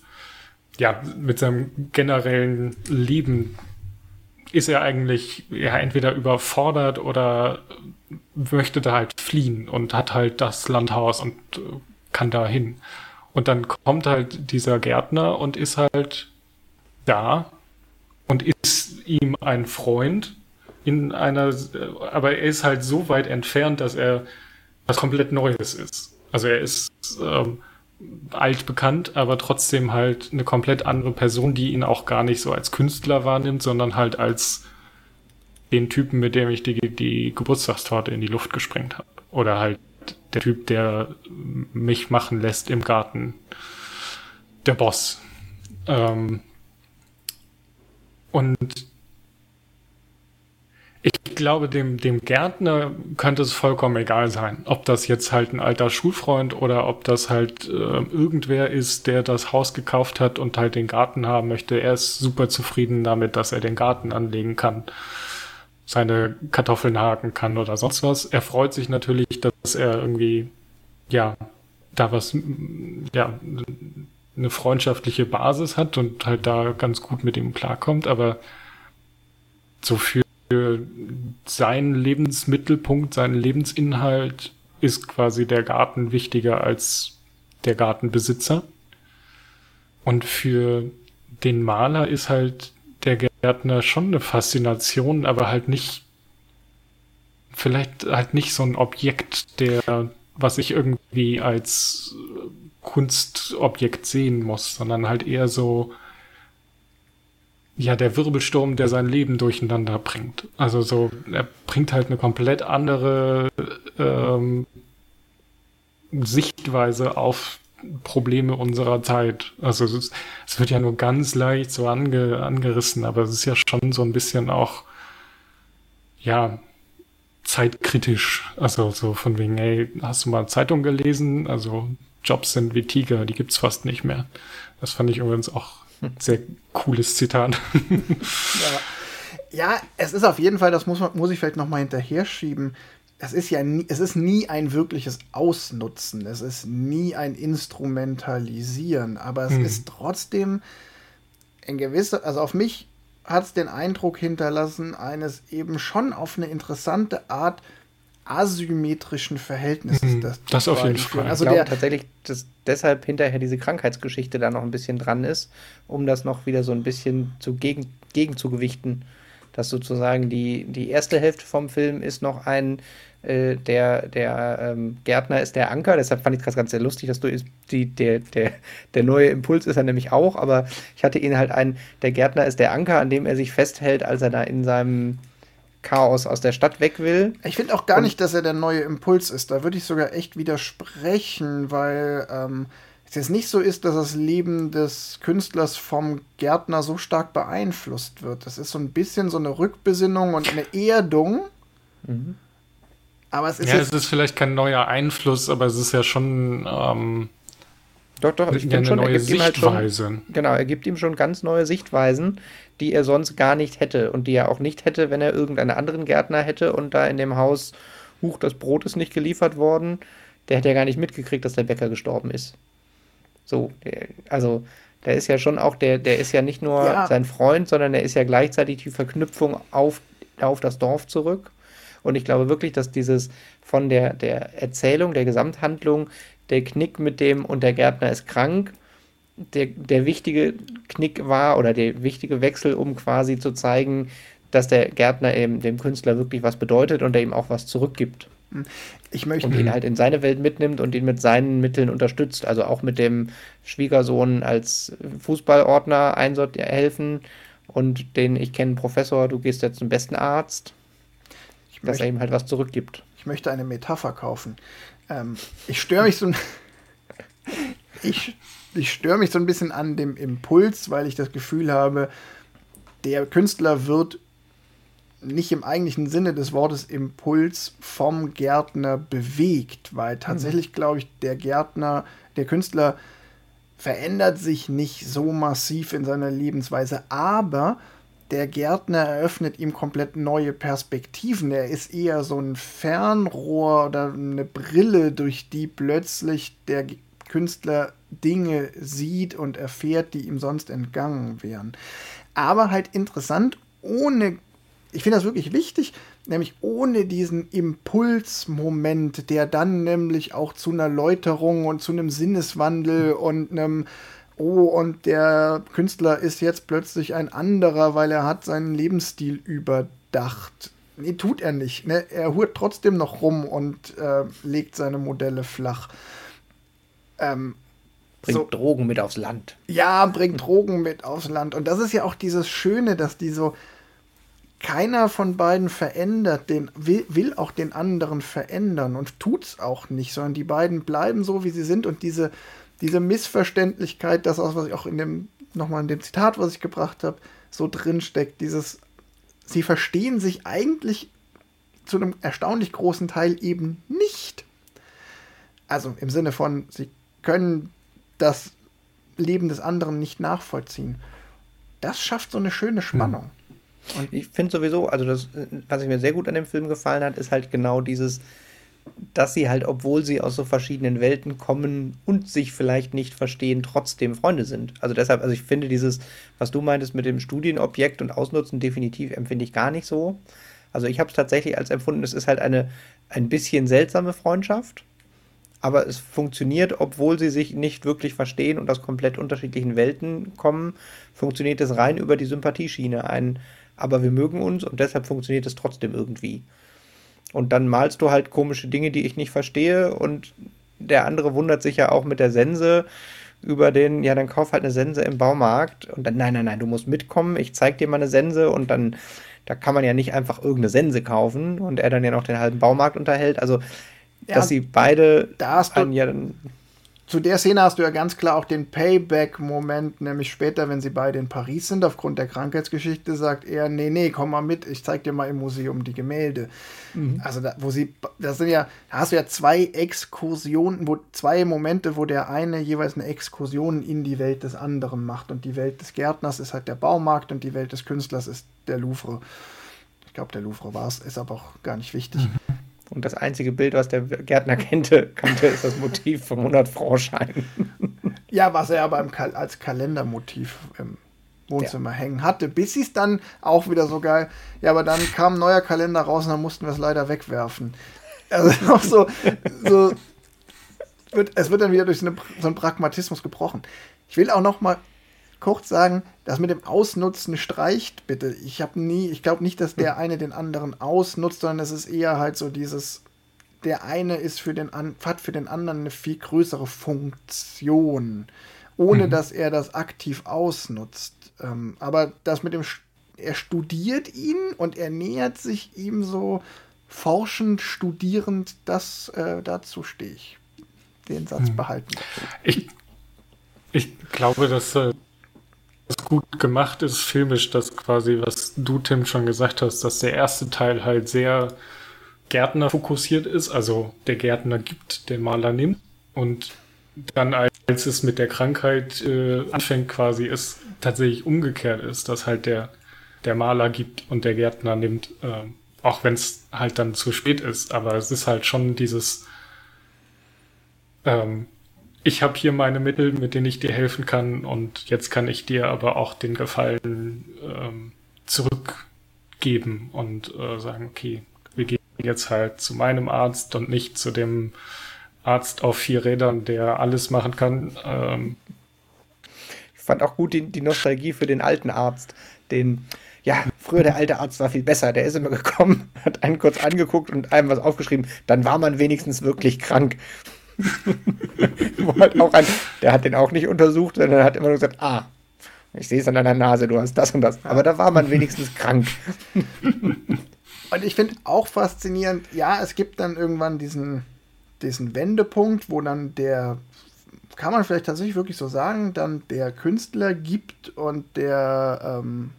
ja, mit seinem generellen Leben ist er eigentlich ja entweder überfordert oder möchte da halt fliehen und hat halt das Landhaus und äh, kann da hin. Und dann kommt halt dieser Gärtner und ist halt da und ist ihm ein Freund in einer, aber er ist halt so weit entfernt, dass er was komplett Neues ist. Also er ist ähm, altbekannt, aber trotzdem halt eine komplett andere Person, die ihn auch gar nicht so als Künstler wahrnimmt, sondern halt als den Typen, mit dem ich die, die Geburtstagstorte in die Luft gesprengt habe. Oder halt der Typ, der mich machen lässt im Garten. Der Boss. Ähm, und ich glaube, dem, dem Gärtner könnte es vollkommen egal sein, ob das jetzt halt ein alter Schulfreund oder ob das halt äh, irgendwer ist, der das Haus gekauft hat und halt den Garten haben möchte. Er ist super zufrieden damit, dass er den Garten anlegen kann, seine Kartoffeln haken kann oder sonst was. Er freut sich natürlich, dass er irgendwie, ja, da was, ja, eine freundschaftliche Basis hat und halt da ganz gut mit ihm klarkommt, aber so für sein Lebensmittelpunkt, sein Lebensinhalt ist quasi der Garten wichtiger als der Gartenbesitzer. Und für den Maler ist halt der Gärtner schon eine Faszination, aber halt nicht, vielleicht halt nicht so ein Objekt, der, was ich irgendwie als Kunstobjekt sehen muss, sondern halt eher so, ja, der Wirbelsturm, der sein Leben durcheinander bringt. Also so, er bringt halt eine komplett andere ähm, Sichtweise auf Probleme unserer Zeit. Also es, es, wird ja nur ganz leicht so ange, angerissen, aber es ist ja schon so ein bisschen auch, ja, zeitkritisch. Also so von wegen, hey, hast du mal Zeitung gelesen? Also Jobs sind wie Tiger, die gibt's fast nicht mehr. Das fand ich übrigens auch sehr cooles Zitat.
ja. ja, es ist auf jeden Fall, das muss, man, muss ich vielleicht nochmal hinterher schieben. Es ist ja nie, es ist nie ein wirkliches Ausnutzen, es ist nie ein Instrumentalisieren, aber es hm. ist trotzdem ein gewisser, also auf mich hat es den Eindruck hinterlassen, eines eben schon auf eine interessante Art asymmetrischen Verhältnisses.
Mhm, das, das auf jeden Fall.
Also ich glaube tatsächlich, dass deshalb hinterher diese Krankheitsgeschichte da noch ein bisschen dran ist, um das noch wieder so ein bisschen zu gegen, gegenzugewichten. Dass sozusagen die, die erste Hälfte vom Film ist noch ein, äh, der, der ähm, Gärtner ist der Anker, deshalb fand ich das ganz sehr lustig, dass du die, der, der, der neue Impuls ist er nämlich auch, aber ich hatte ihn halt ein, der Gärtner ist der Anker, an dem er sich festhält, als er da in seinem Chaos aus der Stadt weg will.
Ich finde auch gar nicht, dass er der neue Impuls ist. Da würde ich sogar echt widersprechen, weil ähm, es jetzt nicht so ist, dass das Leben des Künstlers vom Gärtner so stark beeinflusst wird. Das ist so ein bisschen so eine Rückbesinnung und eine Erdung. Mhm.
Aber es ist. Ja, es ist vielleicht kein neuer Einfluss, aber es ist ja schon. Ähm,
doch, doch, ich finde schon, er gibt ihm halt schon, genau, er gibt ihm schon ganz neue Sichtweisen, die er sonst gar nicht hätte und die er auch nicht hätte, wenn er irgendeinen anderen Gärtner hätte und da in dem Haus, huch, das Brot ist nicht geliefert worden, der hätte ja gar nicht mitgekriegt, dass der Bäcker gestorben ist. So, der, also der ist ja schon auch, der, der ist ja nicht nur ja. sein Freund, sondern er ist ja gleichzeitig die Verknüpfung auf, auf das Dorf zurück. Und ich glaube wirklich, dass dieses von der, der Erzählung, der Gesamthandlung, der Knick mit dem und der Gärtner ist krank, der, der wichtige Knick war oder der wichtige Wechsel, um quasi zu zeigen, dass der Gärtner eben dem Künstler wirklich was bedeutet und er ihm auch was zurückgibt.
Ich möchte
und ihn halt in seine Welt mitnimmt und ihn mit seinen Mitteln unterstützt. Also auch mit dem Schwiegersohn als Fußballordner helfen und den, ich kenne Professor, du gehst jetzt zum besten Arzt, ich dass möchte, er ihm halt was zurückgibt.
Ich möchte eine Metapher kaufen. Ähm, ich störe mich so ein ich, ich störe mich so ein bisschen an dem Impuls, weil ich das Gefühl habe, der Künstler wird nicht im eigentlichen Sinne des Wortes Impuls vom Gärtner bewegt, weil mhm. tatsächlich, glaube ich, der Gärtner, der Künstler verändert sich nicht so massiv in seiner Lebensweise, aber der Gärtner eröffnet ihm komplett neue Perspektiven. Er ist eher so ein Fernrohr oder eine Brille, durch die plötzlich der Künstler Dinge sieht und erfährt, die ihm sonst entgangen wären. Aber halt interessant, ohne ich finde das wirklich wichtig, nämlich ohne diesen Impulsmoment, der dann nämlich auch zu einer Läuterung und zu einem Sinneswandel und einem Oh, und der Künstler ist jetzt plötzlich ein anderer, weil er hat seinen Lebensstil überdacht. Nee, tut er nicht. Ne? Er hurt trotzdem noch rum und äh, legt seine Modelle flach.
Ähm, bringt so, Drogen mit aufs Land.
Ja, bringt (laughs) Drogen mit aufs Land. Und das ist ja auch dieses Schöne, dass die so, keiner von beiden verändert den, will, will auch den anderen verändern und tut's auch nicht, sondern die beiden bleiben so, wie sie sind und diese, diese Missverständlichkeit, das was ich auch in dem, nochmal in dem Zitat, was ich gebracht habe, so drinsteckt, dieses, sie verstehen sich eigentlich zu einem erstaunlich großen Teil eben nicht. Also im Sinne von, sie können das Leben des anderen nicht nachvollziehen. Das schafft so eine schöne Spannung. Hm.
Und ich finde sowieso, also das, was mir sehr gut an dem Film gefallen hat, ist halt genau dieses, dass sie halt, obwohl sie aus so verschiedenen Welten kommen und sich vielleicht nicht verstehen, trotzdem Freunde sind. Also deshalb, also ich finde dieses, was du meintest mit dem Studienobjekt und Ausnutzen, definitiv empfinde ich gar nicht so. Also ich habe es tatsächlich als empfunden, es ist halt eine ein bisschen seltsame Freundschaft, aber es funktioniert, obwohl sie sich nicht wirklich verstehen und aus komplett unterschiedlichen Welten kommen, funktioniert es rein über die Sympathieschiene. Ein aber wir mögen uns und deshalb funktioniert es trotzdem irgendwie. Und dann malst du halt komische Dinge, die ich nicht verstehe. Und der andere wundert sich ja auch mit der Sense über den, ja, dann kauf halt eine Sense im Baumarkt. Und dann, nein, nein, nein, du musst mitkommen, ich zeig dir mal eine Sense. Und dann, da kann man ja nicht einfach irgendeine Sense kaufen und er dann ja noch den halben Baumarkt unterhält. Also, ja, dass sie beide
da hast du, ja dann zu der Szene hast du ja ganz klar auch den Payback-Moment, nämlich später, wenn sie beide in Paris sind, aufgrund der Krankheitsgeschichte, sagt er, nee, nee, komm mal mit, ich zeig dir mal im Museum die Gemälde. Mhm. Also da, wo sie, das sind ja, da hast du ja zwei Exkursionen, wo zwei Momente, wo der eine jeweils eine Exkursion in die Welt des anderen macht. Und die Welt des Gärtners ist halt der Baumarkt und die Welt des Künstlers ist der Louvre. Ich glaube, der Louvre war es, ist aber auch gar nicht wichtig. Mhm.
Und das einzige Bild, was der Gärtner (laughs) kannte, kannte ist das Motiv vom 100-Franc-Schein.
ja, was er aber Kal als Kalendermotiv im Wohnzimmer ja. hängen hatte. Bis sie es dann auch wieder so geil. Ja, aber dann kam ein neuer Kalender raus und dann mussten wir es leider wegwerfen. Also (laughs) auch so, so wird, es wird dann wieder durch so, eine, so einen Pragmatismus gebrochen. Ich will auch noch mal kurz sagen, das mit dem Ausnutzen streicht bitte. Ich habe nie, ich glaube nicht, dass der hm. eine den anderen ausnutzt, sondern es ist eher halt so dieses, der eine ist für den hat für den anderen eine viel größere Funktion, ohne mhm. dass er das aktiv ausnutzt. Ähm, aber das mit dem, er studiert ihn und er nähert sich ihm so forschend, studierend, das äh, dazu stehe ich. Den Satz mhm. behalten.
Ich, ich glaube, dass äh, was gut gemacht ist, filmisch, das quasi, was du, Tim, schon gesagt hast, dass der erste Teil halt sehr Gärtner fokussiert ist, also der Gärtner gibt, der Maler nimmt und dann als es mit der Krankheit äh, anfängt quasi, es tatsächlich umgekehrt ist, dass halt der, der Maler gibt und der Gärtner nimmt, äh, auch wenn es halt dann zu spät ist, aber es ist halt schon dieses ähm, ich habe hier meine Mittel, mit denen ich dir helfen kann und jetzt kann ich dir aber auch den Gefallen ähm, zurückgeben und äh, sagen, okay, wir gehen jetzt halt zu meinem Arzt und nicht zu dem Arzt auf vier Rädern, der alles machen kann. Ähm,
fand auch gut die, die Nostalgie für den alten Arzt, den, ja, früher der alte Arzt war viel besser. Der ist immer gekommen, (laughs) hat einen kurz angeguckt und einem was aufgeschrieben. Dann war man wenigstens wirklich krank. (laughs) halt auch ein, der hat den auch nicht untersucht, sondern hat immer nur gesagt, ah, ich sehe es an deiner Nase, du hast das und das. Aber da war man (laughs) wenigstens krank. (laughs)
Und ich finde auch faszinierend, ja, es gibt dann irgendwann diesen, diesen Wendepunkt, wo dann der, kann man vielleicht tatsächlich wirklich so sagen, dann der Künstler gibt und der, ähm,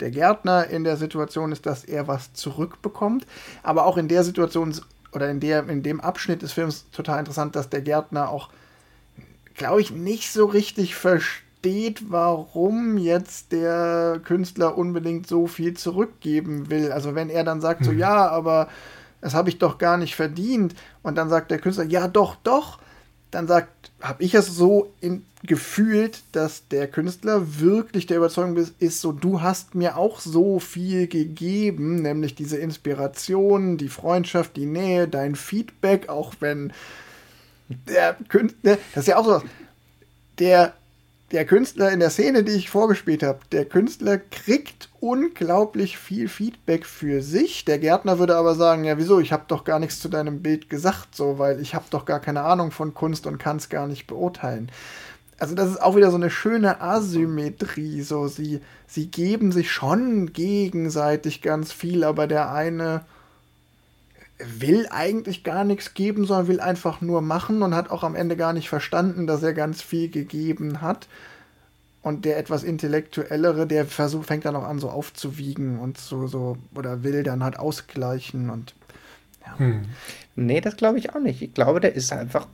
der Gärtner in der Situation ist, dass er was zurückbekommt. Aber auch in der Situation oder in, der, in dem Abschnitt des Films total interessant, dass der Gärtner auch, glaube ich, nicht so richtig versteht, warum jetzt der Künstler unbedingt so viel zurückgeben will. Also wenn er dann sagt, mhm. so ja, aber das habe ich doch gar nicht verdient. Und dann sagt der Künstler, ja, doch, doch. Dann sagt, habe ich es so in, gefühlt, dass der Künstler wirklich der Überzeugung ist, ist, so, du hast mir auch so viel gegeben, nämlich diese Inspiration, die Freundschaft, die Nähe, dein Feedback, auch wenn der Künstler, das ist ja auch so, der der Künstler in der Szene, die ich vorgespielt habe, der Künstler kriegt unglaublich viel Feedback für sich. Der Gärtner würde aber sagen, ja wieso, ich habe doch gar nichts zu deinem Bild gesagt, so, weil ich habe doch gar keine Ahnung von Kunst und kann es gar nicht beurteilen. Also das ist auch wieder so eine schöne Asymmetrie, so sie sie geben sich schon gegenseitig ganz viel, aber der eine will eigentlich gar nichts geben, sondern will einfach nur machen und hat auch am Ende gar nicht verstanden, dass er ganz viel gegeben hat. Und der etwas intellektuellere, der versucht, fängt dann auch an, so aufzuwiegen und so, so, oder will dann halt ausgleichen und
ja. Hm. Nee, das glaube ich auch nicht. Ich glaube, der ist einfach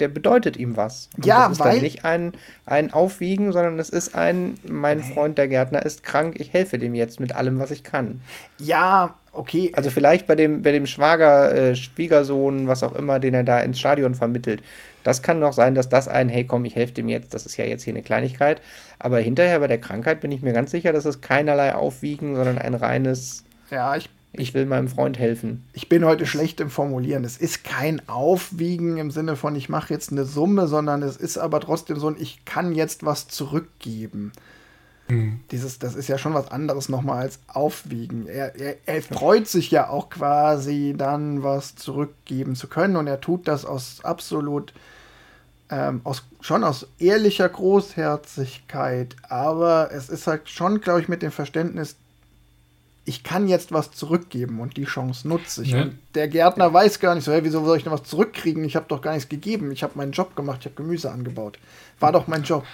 der bedeutet ihm was.
Und ja,
das ist
weil
dann nicht ein, ein Aufwiegen, sondern es ist ein, mein Freund, der Gärtner, ist krank, ich helfe dem jetzt mit allem, was ich kann.
Ja, okay.
Also vielleicht bei dem, bei dem Schwager, äh, Schwiegersohn, was auch immer, den er da ins Stadion vermittelt. Das kann noch sein, dass das ein, hey komm, ich helfe dem jetzt, das ist ja jetzt hier eine Kleinigkeit. Aber hinterher bei der Krankheit bin ich mir ganz sicher, dass es keinerlei Aufwiegen, sondern ein reines.
Ja, ich
ich will meinem Freund helfen.
Ich bin heute schlecht im Formulieren. Es ist kein Aufwiegen im Sinne von, ich mache jetzt eine Summe, sondern es ist aber trotzdem so ein, ich kann jetzt was zurückgeben. Mhm. Dieses, das ist ja schon was anderes nochmal als Aufwiegen. Er, er, er freut sich ja auch quasi dann was zurückgeben zu können und er tut das aus absolut, ähm, aus, schon aus ehrlicher Großherzigkeit. Aber es ist halt schon, glaube ich, mit dem Verständnis, ich kann jetzt was zurückgeben und die Chance nutze ich. Und der Gärtner weiß gar nicht so, hey, wieso soll ich denn was zurückkriegen? Ich habe doch gar nichts gegeben. Ich habe meinen Job gemacht, ich habe Gemüse angebaut. War doch mein Job.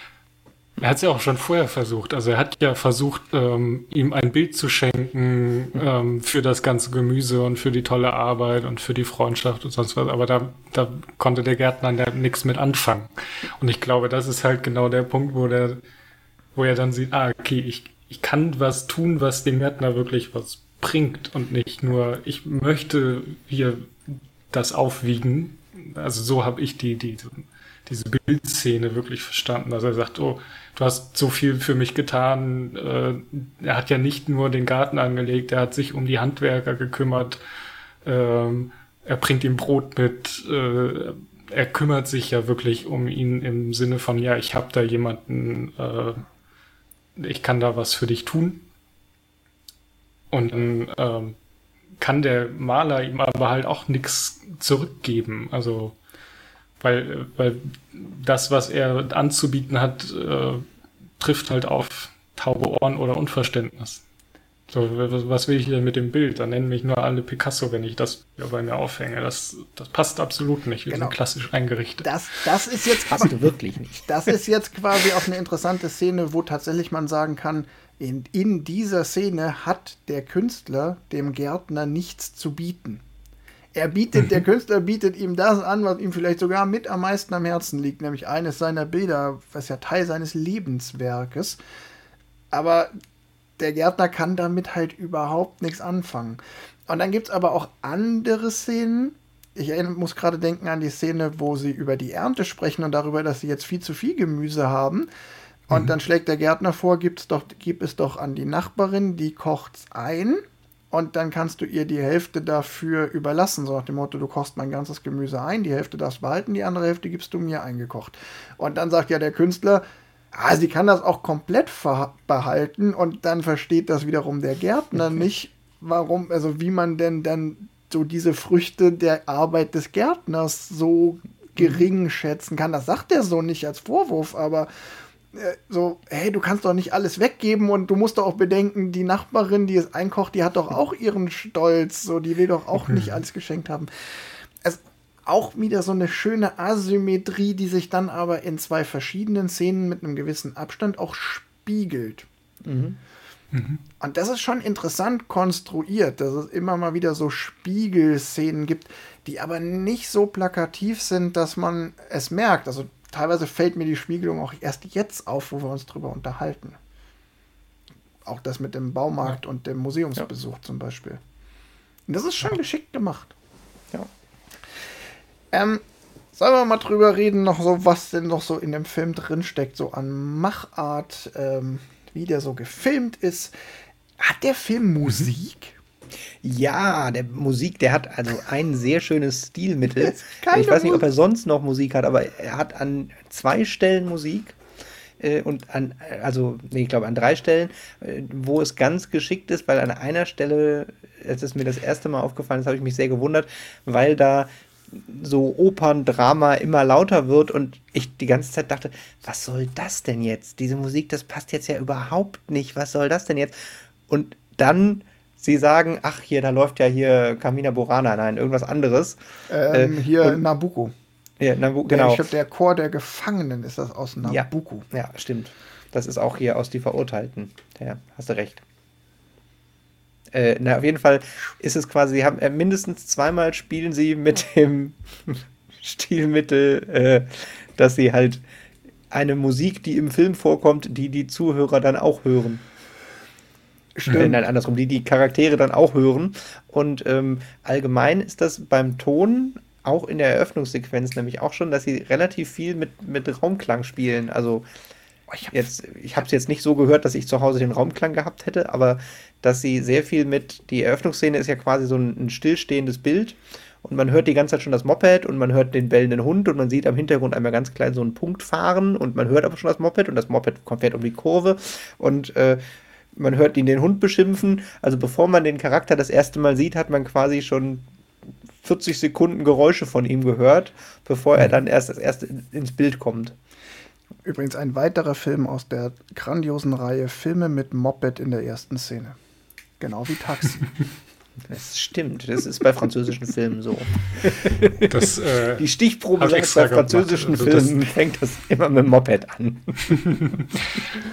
Er hat es ja auch schon vorher versucht. Also er hat ja versucht, ähm, ihm ein Bild zu schenken ähm, für das ganze Gemüse und für die tolle Arbeit und für die Freundschaft und sonst was. Aber da, da konnte der Gärtner ja nichts mit anfangen. Und ich glaube, das ist halt genau der Punkt, wo der, wo er dann sieht, ah, okay, ich, ich kann was tun, was dem Gärtner wirklich was bringt und nicht nur, ich möchte hier das aufwiegen. Also so habe ich die, die, diese Bildszene wirklich verstanden. Also er sagt, oh, du hast so viel für mich getan. Äh, er hat ja nicht nur den Garten angelegt, er hat sich um die Handwerker gekümmert. Ähm, er bringt ihm Brot mit. Äh, er kümmert sich ja wirklich um ihn im Sinne von, ja, ich habe da jemanden, äh, ich kann da was für dich tun. Und dann ähm, kann der Maler ihm aber halt auch nichts zurückgeben. Also, weil, weil das, was er anzubieten hat, äh, trifft halt auf taube Ohren oder Unverständnis. So, was will ich denn mit dem Bild? Dann nennen mich nur alle Picasso, wenn ich das bei mir aufhänge. Das, das passt absolut nicht. Wir genau. sind klassisch eingerichtet.
Das, das ist jetzt
passt wirklich nicht.
Das ist jetzt quasi auch eine interessante Szene, wo tatsächlich man sagen kann, in, in dieser Szene hat der Künstler dem Gärtner nichts zu bieten. Er bietet, mhm. der Künstler bietet ihm das an, was ihm vielleicht sogar mit am meisten am Herzen liegt, nämlich eines seiner Bilder, was ja Teil seines Lebenswerkes. Aber der Gärtner kann damit halt überhaupt nichts anfangen. Und dann gibt es aber auch andere Szenen. Ich muss gerade denken an die Szene, wo sie über die Ernte sprechen und darüber, dass sie jetzt viel zu viel Gemüse haben. Und mhm. dann schlägt der Gärtner vor, gibt's doch, gib es doch an die Nachbarin, die kocht's ein. Und dann kannst du ihr die Hälfte dafür überlassen. So nach dem Motto, du kochst mein ganzes Gemüse ein, die Hälfte darfst behalten, die andere Hälfte gibst du mir eingekocht. Und dann sagt ja der Künstler, Ah, sie kann das auch komplett behalten und dann versteht das wiederum der Gärtner okay. nicht, warum, also wie man denn dann so diese Früchte der Arbeit des Gärtners so gering schätzen kann. Das sagt er so nicht als Vorwurf, aber so, hey, du kannst doch nicht alles weggeben und du musst doch auch bedenken, die Nachbarin, die es einkocht, die hat doch auch ihren Stolz, so, die will doch auch nicht (laughs) alles geschenkt haben. Es auch wieder so eine schöne Asymmetrie, die sich dann aber in zwei verschiedenen Szenen mit einem gewissen Abstand auch spiegelt. Mhm. Mhm. Und das ist schon interessant konstruiert, dass es immer mal wieder so Spiegelszenen gibt, die aber nicht so plakativ sind, dass man es merkt. Also teilweise fällt mir die Spiegelung auch erst jetzt auf, wo wir uns drüber unterhalten. Auch das mit dem Baumarkt ja. und dem Museumsbesuch ja. zum Beispiel. Und das ist schon ja. geschickt gemacht. Ja. Ähm, sollen wir mal drüber reden, noch so, was denn noch so in dem Film drinsteckt, so an Machart, ähm, wie der so gefilmt ist. Hat der Film mhm. Musik?
Ja, der Musik, der hat also ein sehr schönes Stilmittel. Ich weiß nicht, ob er sonst noch Musik hat, aber er hat an zwei Stellen Musik äh, und an, also, nee, ich glaube an drei Stellen, äh, wo es ganz geschickt ist, weil an einer Stelle, es ist mir das erste Mal aufgefallen, das habe ich mich sehr gewundert, weil da so Operndrama immer lauter wird und ich die ganze Zeit dachte, was soll das denn jetzt? Diese Musik, das passt jetzt ja überhaupt nicht. Was soll das denn jetzt? Und dann sie sagen, ach hier, da läuft ja hier Camina Burana, nein, irgendwas anderes.
Ähm, äh, hier und, Nabucco.
Ja, Nabu genau.
Ich glaube, der Chor der Gefangenen ist das aus Nabucco.
Ja, ja, stimmt. Das ist auch hier aus Die Verurteilten. Ja, hast du recht. Äh, na, auf jeden Fall ist es quasi, sie haben äh, mindestens zweimal spielen sie mit dem (laughs) Stilmittel, äh, dass sie halt eine Musik, die im Film vorkommt, die die Zuhörer dann auch hören. Stimmt. Nein, andersrum, die die Charaktere dann auch hören. Und ähm, allgemein ist das beim Ton auch in der Eröffnungssequenz nämlich auch schon, dass sie relativ viel mit, mit Raumklang spielen. Also ich habe jetzt, ich habe es jetzt nicht so gehört, dass ich zu Hause den Raumklang gehabt hätte, aber dass sie sehr viel mit, die Eröffnungsszene ist ja quasi so ein, ein stillstehendes Bild und man hört die ganze Zeit schon das Moped und man hört den bellenden Hund und man sieht am Hintergrund einmal ganz klein so einen Punkt fahren und man hört aber schon das Moped und das Moped kommt fährt um die Kurve und äh, man hört ihn den Hund beschimpfen. Also bevor man den Charakter das erste Mal sieht, hat man quasi schon 40 Sekunden Geräusche von ihm gehört, bevor er mhm. dann erst das erste ins Bild kommt.
Übrigens ein weiterer Film aus der grandiosen Reihe Filme mit Moped in der ersten Szene. Genau wie Taxi. (laughs)
Das stimmt, das ist bei französischen Filmen so.
Das, äh,
Die Stichprobe bei französischen also Filmen das, fängt das immer mit dem Moped an. (laughs)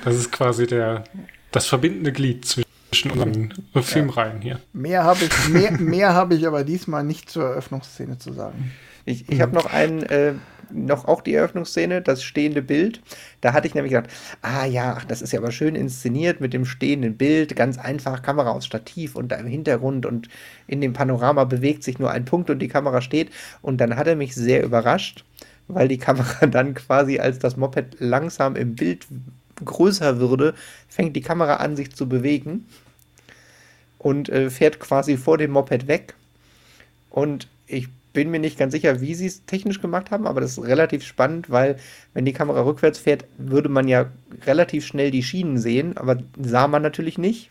Das ist quasi der, das verbindende Glied zwischen unseren Filmreihen hier.
Mehr habe ich, (laughs) mehr, mehr hab ich aber diesmal nicht zur Eröffnungsszene zu sagen.
Ich, ich habe noch einen, äh, noch auch die Eröffnungsszene, das stehende Bild. Da hatte ich nämlich gedacht, ah ja, das ist ja aber schön inszeniert mit dem stehenden Bild, ganz einfach, Kamera aus Stativ und da im Hintergrund und in dem Panorama bewegt sich nur ein Punkt und die Kamera steht. Und dann hat er mich sehr überrascht, weil die Kamera (laughs) dann quasi, als das Moped langsam im Bild größer würde, fängt die Kamera an, sich zu bewegen und äh, fährt quasi vor dem Moped weg. Und ich bin mir nicht ganz sicher, wie sie es technisch gemacht haben, aber das ist relativ spannend, weil wenn die Kamera rückwärts fährt, würde man ja relativ schnell die Schienen sehen, aber sah man natürlich nicht.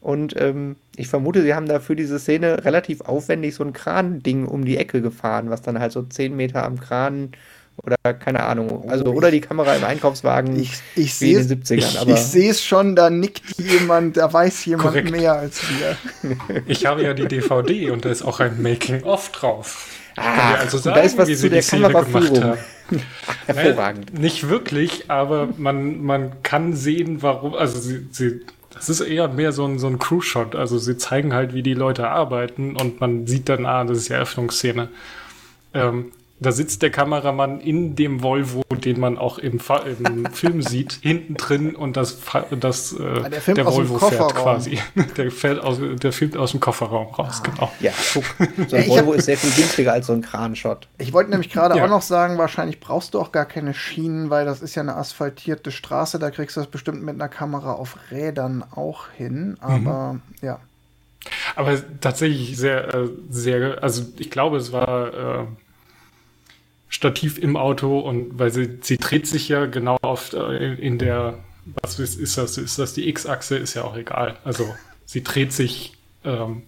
Und ähm, ich vermute, sie haben da für diese Szene relativ aufwendig so ein Kran-Ding um die Ecke gefahren, was dann halt so 10 Meter am Kran oder keine Ahnung. Also, oder die Kamera im Einkaufswagen
ich, ich wie in den 70ern. Ich, aber ich sehe es schon, da nickt jemand, da weiß jemand Korrekt. mehr als wir. (laughs)
Ich habe ja die DVD und da ist auch ein Making-of drauf.
Ah, also sagen, da ist was zu der Kameraführung. (laughs)
Hervorragend. Nein, nicht wirklich, aber man, man kann sehen, warum. Also sie, sie das ist eher mehr so ein, so ein Crew-Shot. Also sie zeigen halt, wie die Leute arbeiten und man sieht dann, ah, das ist die Eröffnungsszene. Ähm, da sitzt der Kameramann in dem Volvo, den man auch im, im (laughs) Film sieht, hinten drin und das, das äh, der, der Volvo fährt quasi. (laughs) Der fährt aus, der filmt aus dem Kofferraum raus, ah. genau.
Ja, guck. So ein Volvo hab, ist sehr viel günstiger als so ein Kranshot.
Ich wollte nämlich gerade ja. auch noch sagen, wahrscheinlich brauchst du auch gar keine Schienen, weil das ist ja eine asphaltierte Straße, da kriegst du das bestimmt mit einer Kamera auf Rädern auch hin, aber mhm. ja.
Aber tatsächlich sehr, äh, sehr, also ich glaube, es war äh, Stativ im Auto und weil sie, sie dreht sich ja genau auf äh, in der, was ist, ist das? Ist das die X-Achse? Ist ja auch egal. Also sie dreht sich ähm,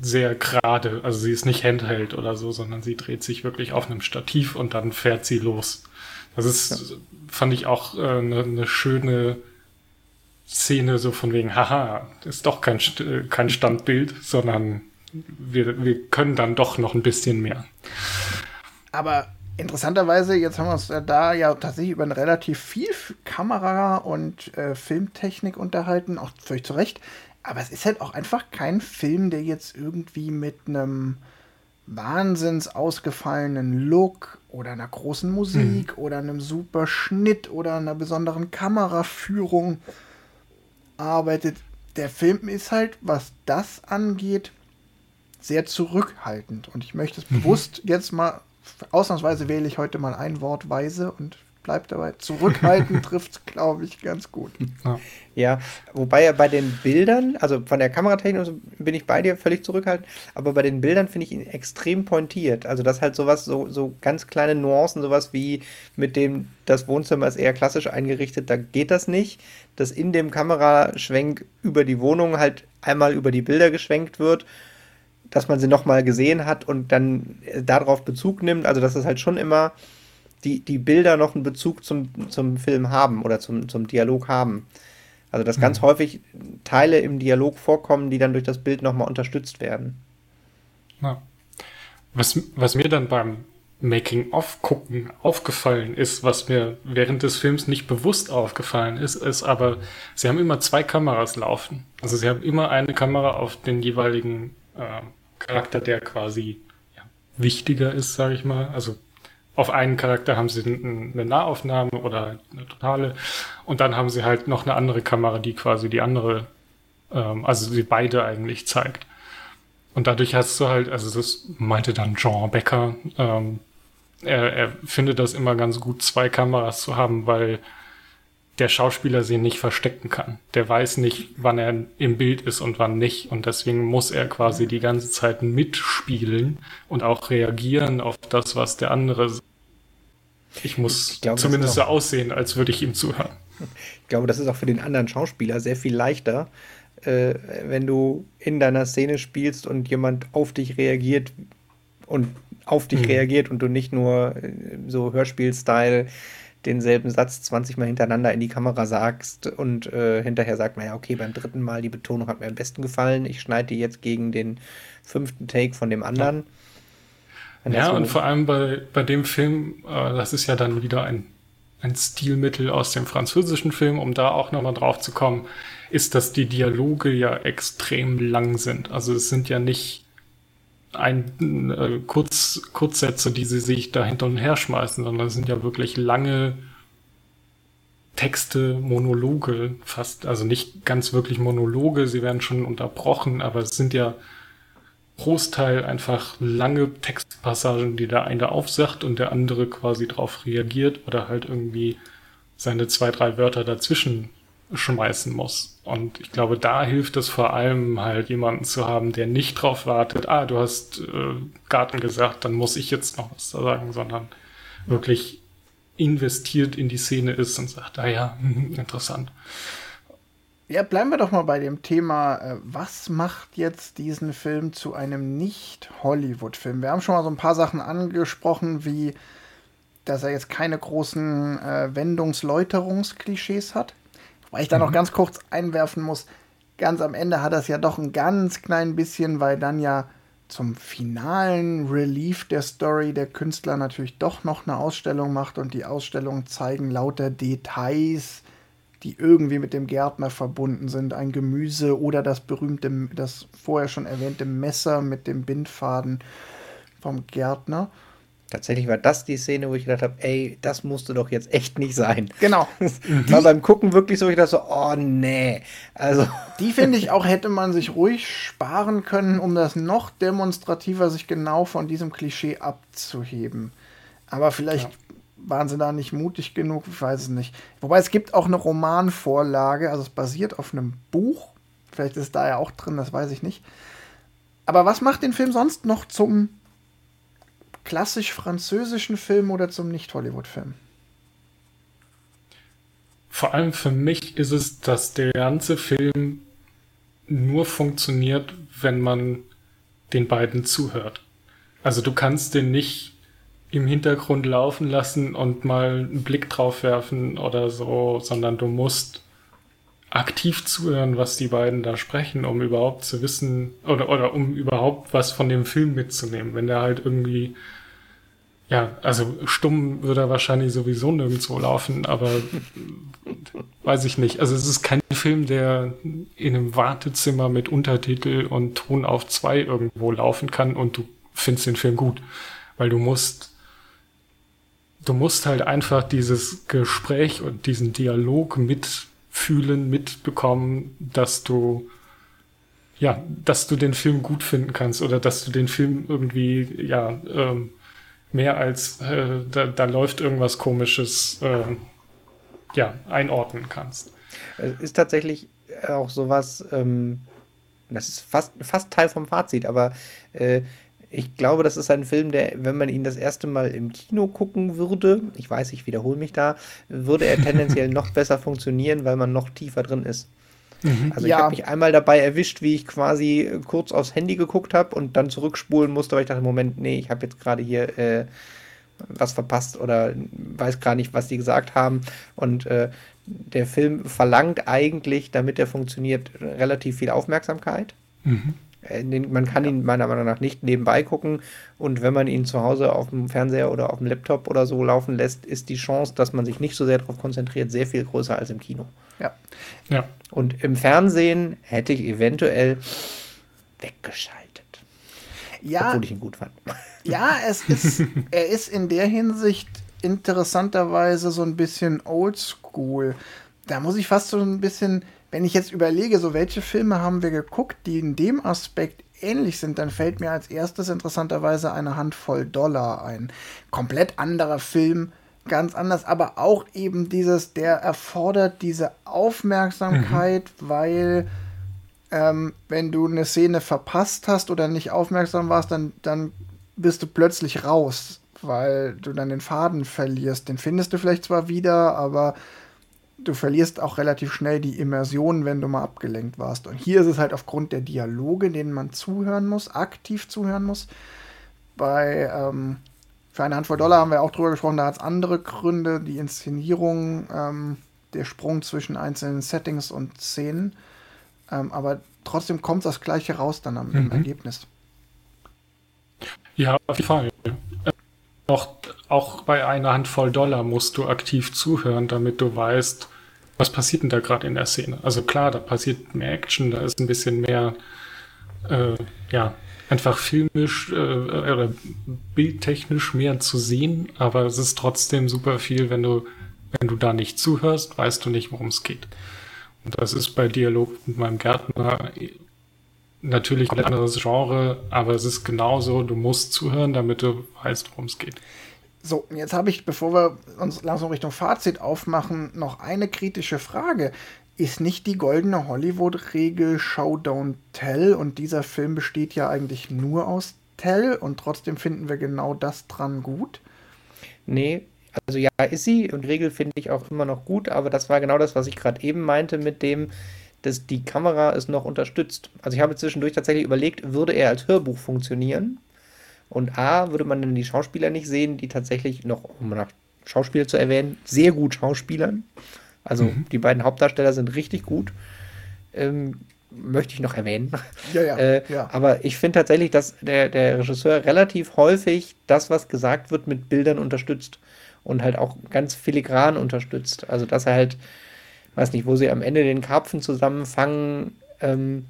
sehr gerade. Also sie ist nicht Handheld oder so, sondern sie dreht sich wirklich auf einem Stativ und dann fährt sie los. Das ist, ja. fand ich auch eine äh, ne, ne schöne Szene, so von wegen, haha, ist doch kein, kein Standbild, sondern wir, wir können dann doch noch ein bisschen mehr.
Aber interessanterweise, jetzt haben wir uns da ja tatsächlich über relativ viel Kamera und äh, Filmtechnik unterhalten, auch völlig zu Recht. Aber es ist halt auch einfach kein Film, der jetzt irgendwie mit einem wahnsinns ausgefallenen Look oder einer großen Musik mhm. oder einem super Schnitt oder einer besonderen Kameraführung arbeitet. Der Film ist halt, was das angeht, sehr zurückhaltend. Und ich möchte es mhm. bewusst jetzt mal, ausnahmsweise wähle ich heute mal ein Wort weise und bleibt dabei. Zurückhaltend (laughs) trifft es, glaube ich, ganz gut.
Ja. ja, wobei ja bei den Bildern, also von der Kameratechnik bin ich bei dir völlig zurückhaltend, aber bei den Bildern finde ich ihn extrem pointiert. Also das halt sowas, so, so ganz kleine Nuancen, sowas wie mit dem, das Wohnzimmer ist eher klassisch eingerichtet, da geht das nicht. Dass in dem Kameraschwenk über die Wohnung halt einmal über die Bilder geschwenkt wird dass man sie nochmal gesehen hat und dann darauf Bezug nimmt. Also, dass es halt schon immer die, die Bilder noch einen Bezug zum, zum Film haben oder zum, zum Dialog haben. Also, dass mhm. ganz häufig Teile im Dialog vorkommen, die dann durch das Bild nochmal unterstützt werden.
Ja. Was, was mir dann beim Making-of gucken aufgefallen ist, was mir während des Films nicht bewusst aufgefallen ist, ist aber, sie haben immer zwei Kameras laufen. Also sie haben immer eine Kamera auf den jeweiligen äh, Charakter, der quasi ja, wichtiger ist, sage ich mal. Also auf einen Charakter haben sie eine Nahaufnahme oder eine totale und dann haben sie halt noch eine andere Kamera, die quasi die andere, ähm, also sie beide eigentlich zeigt. Und dadurch hast du halt, also das meinte dann Jean Becker, ähm, er, er findet das immer ganz gut, zwei Kameras zu haben, weil der Schauspieler sie nicht verstecken kann. Der weiß nicht, wann er im Bild ist und wann nicht. Und deswegen muss er quasi die ganze Zeit mitspielen und auch reagieren auf das, was der andere sagt. Ich muss ich glaube, zumindest so aussehen, als würde ich ihm zuhören.
Ich glaube, das ist auch für den anderen Schauspieler sehr viel leichter, äh, wenn du in deiner Szene spielst und jemand auf dich reagiert und auf dich mhm. reagiert und du nicht nur äh, so Hörspiel-Style denselben Satz 20 Mal hintereinander in die Kamera sagst und äh, hinterher sagt man ja, okay, beim dritten Mal die Betonung hat mir am besten gefallen, ich schneide die jetzt gegen den fünften Take von dem anderen.
Ja, ja und vor allem bei, bei dem Film, äh, das ist ja dann wieder ein, ein Stilmittel aus dem französischen Film, um da auch nochmal drauf zu kommen, ist, dass die Dialoge ja extrem lang sind. Also es sind ja nicht ein äh, Kurz, Kurzsätze, die sie sich da hinter und her schmeißen, sondern es sind ja wirklich lange Texte, Monologe fast, also nicht ganz wirklich Monologe, sie werden schon unterbrochen, aber es sind ja Großteil einfach lange Textpassagen, die der eine aufsagt und der andere quasi darauf reagiert oder halt irgendwie seine zwei, drei Wörter dazwischen schmeißen muss. Und ich glaube, da hilft es vor allem halt jemanden zu haben, der nicht drauf wartet, ah, du hast äh, Garten gesagt, dann muss ich jetzt noch was sagen, sondern wirklich investiert in die Szene ist und sagt, ah ja, (laughs) interessant.
Ja, bleiben wir doch mal bei dem Thema, äh, was macht jetzt diesen Film zu einem Nicht-Hollywood-Film? Wir haben schon mal so ein paar Sachen angesprochen, wie dass er jetzt keine großen äh, Wendungsläuterungsklischees hat. Weil ich da mhm. noch ganz kurz einwerfen muss, ganz am Ende hat das ja doch ein ganz klein bisschen, weil dann ja zum finalen Relief der Story der Künstler natürlich doch noch eine Ausstellung macht und die Ausstellungen zeigen lauter Details, die irgendwie mit dem Gärtner verbunden sind. Ein Gemüse oder das berühmte, das vorher schon erwähnte Messer mit dem Bindfaden vom Gärtner.
Tatsächlich war das die Szene, wo ich gedacht habe, ey, das musste doch jetzt echt nicht sein.
Genau. (laughs)
war beim Gucken wirklich so, ich dachte so, oh nee. Also. (laughs)
Die finde ich auch, hätte man sich ruhig sparen können, um das noch demonstrativer sich genau von diesem Klischee abzuheben. Aber vielleicht ja. waren sie da nicht mutig genug, ich weiß es nicht. Wobei es gibt auch eine Romanvorlage, also es basiert auf einem Buch. Vielleicht ist da ja auch drin, das weiß ich nicht. Aber was macht den Film sonst noch zum klassisch französischen Film oder zum Nicht-Hollywood-Film?
Vor allem für mich ist es, dass der ganze Film nur funktioniert, wenn man den beiden zuhört. Also du kannst den nicht im Hintergrund laufen lassen und mal einen Blick drauf werfen oder so, sondern du musst aktiv zuhören, was die beiden da sprechen, um überhaupt zu wissen oder, oder um überhaupt was von dem Film mitzunehmen. Wenn der halt irgendwie, ja, also stumm würde er wahrscheinlich sowieso nirgendwo laufen, aber (laughs) weiß ich nicht. Also es ist kein Film, der in einem Wartezimmer mit Untertitel und Ton auf zwei irgendwo laufen kann und du findest den Film gut. Weil du musst, du musst halt einfach dieses Gespräch und diesen Dialog mitfühlen, mitbekommen, dass du, ja, dass du den Film gut finden kannst oder dass du den Film irgendwie, ja, ähm, mehr als äh, da, da läuft irgendwas komisches, äh, ja, einordnen kannst.
Es ist tatsächlich auch sowas, ähm, das ist fast, fast Teil vom Fazit, aber äh, ich glaube, das ist ein Film, der, wenn man ihn das erste Mal im Kino gucken würde, ich weiß, ich wiederhole mich da, würde er tendenziell (laughs) noch besser funktionieren, weil man noch tiefer drin ist. Mhm. Also ja. ich habe mich einmal dabei erwischt, wie ich quasi kurz aufs Handy geguckt habe und dann zurückspulen musste, weil ich dachte, Moment, nee, ich habe jetzt gerade hier äh, was verpasst oder weiß gar nicht, was die gesagt haben. Und äh, der Film verlangt eigentlich, damit er funktioniert, relativ viel Aufmerksamkeit. Mhm. Äh, man kann ihn meiner Meinung nach nicht nebenbei gucken und wenn man ihn zu Hause auf dem Fernseher oder auf dem Laptop oder so laufen lässt, ist die Chance, dass man sich nicht so sehr darauf konzentriert, sehr viel größer als im Kino.
Ja.
ja. Und im Fernsehen hätte ich eventuell weggeschaltet.
Ja.
Obwohl ich ihn gut fand.
Ja, es ist, (laughs) er ist in der Hinsicht interessanterweise so ein bisschen oldschool. Da muss ich fast so ein bisschen, wenn ich jetzt überlege, so welche Filme haben wir geguckt, die in dem Aspekt ähnlich sind, dann fällt mir als erstes interessanterweise eine Handvoll Dollar ein. Komplett anderer Film, ganz anders, aber auch eben dieses, der erfordert diese Aufmerksamkeit, mhm. weil ähm, wenn du eine Szene verpasst hast oder nicht aufmerksam warst, dann, dann bist du plötzlich raus weil du dann den Faden verlierst. Den findest du vielleicht zwar wieder, aber du verlierst auch relativ schnell die Immersion, wenn du mal abgelenkt warst. Und hier ist es halt aufgrund der Dialoge, denen man zuhören muss, aktiv zuhören muss. Bei ähm, für eine Handvoll Dollar haben wir auch drüber gesprochen, da hat es andere Gründe, die Inszenierung, ähm, der Sprung zwischen einzelnen Settings und Szenen. Ähm, aber trotzdem kommt das Gleiche raus dann am mhm. Ergebnis.
Ja, auf jeden Fall auch, auch bei einer Handvoll Dollar musst du aktiv zuhören, damit du weißt, was passiert denn da gerade in der Szene. Also klar, da passiert mehr Action, da ist ein bisschen mehr, äh, ja, einfach filmisch äh, oder bildtechnisch mehr zu sehen, aber es ist trotzdem super viel, wenn du, wenn du da nicht zuhörst, weißt du nicht, worum es geht. Und das ist bei Dialog mit meinem Gärtner natürlich ein anderes Genre, aber es ist genauso, du musst zuhören, damit du weißt, worum es geht.
So, jetzt habe ich, bevor wir uns langsam Richtung Fazit aufmachen, noch eine kritische Frage. Ist nicht die goldene Hollywood-Regel Show Don't Tell und dieser Film besteht ja eigentlich nur aus Tell und trotzdem finden wir genau das dran gut?
Nee, also ja, ist sie und Regel finde ich auch immer noch gut, aber das war genau das, was ich gerade eben meinte mit dem, dass die Kamera es noch unterstützt. Also ich habe zwischendurch tatsächlich überlegt, würde er als Hörbuch funktionieren? Und A, würde man dann die Schauspieler nicht sehen, die tatsächlich noch, um nach Schauspieler zu erwähnen, sehr gut schauspielern. Also mhm. die beiden Hauptdarsteller sind richtig gut. Ähm, möchte ich noch erwähnen.
Ja, ja, (laughs)
äh, ja. Aber ich finde tatsächlich, dass der, der Regisseur relativ häufig das, was gesagt wird, mit Bildern unterstützt. Und halt auch ganz filigran unterstützt. Also dass er halt weiß nicht, wo sie am Ende den Karpfen zusammenfangen, ähm,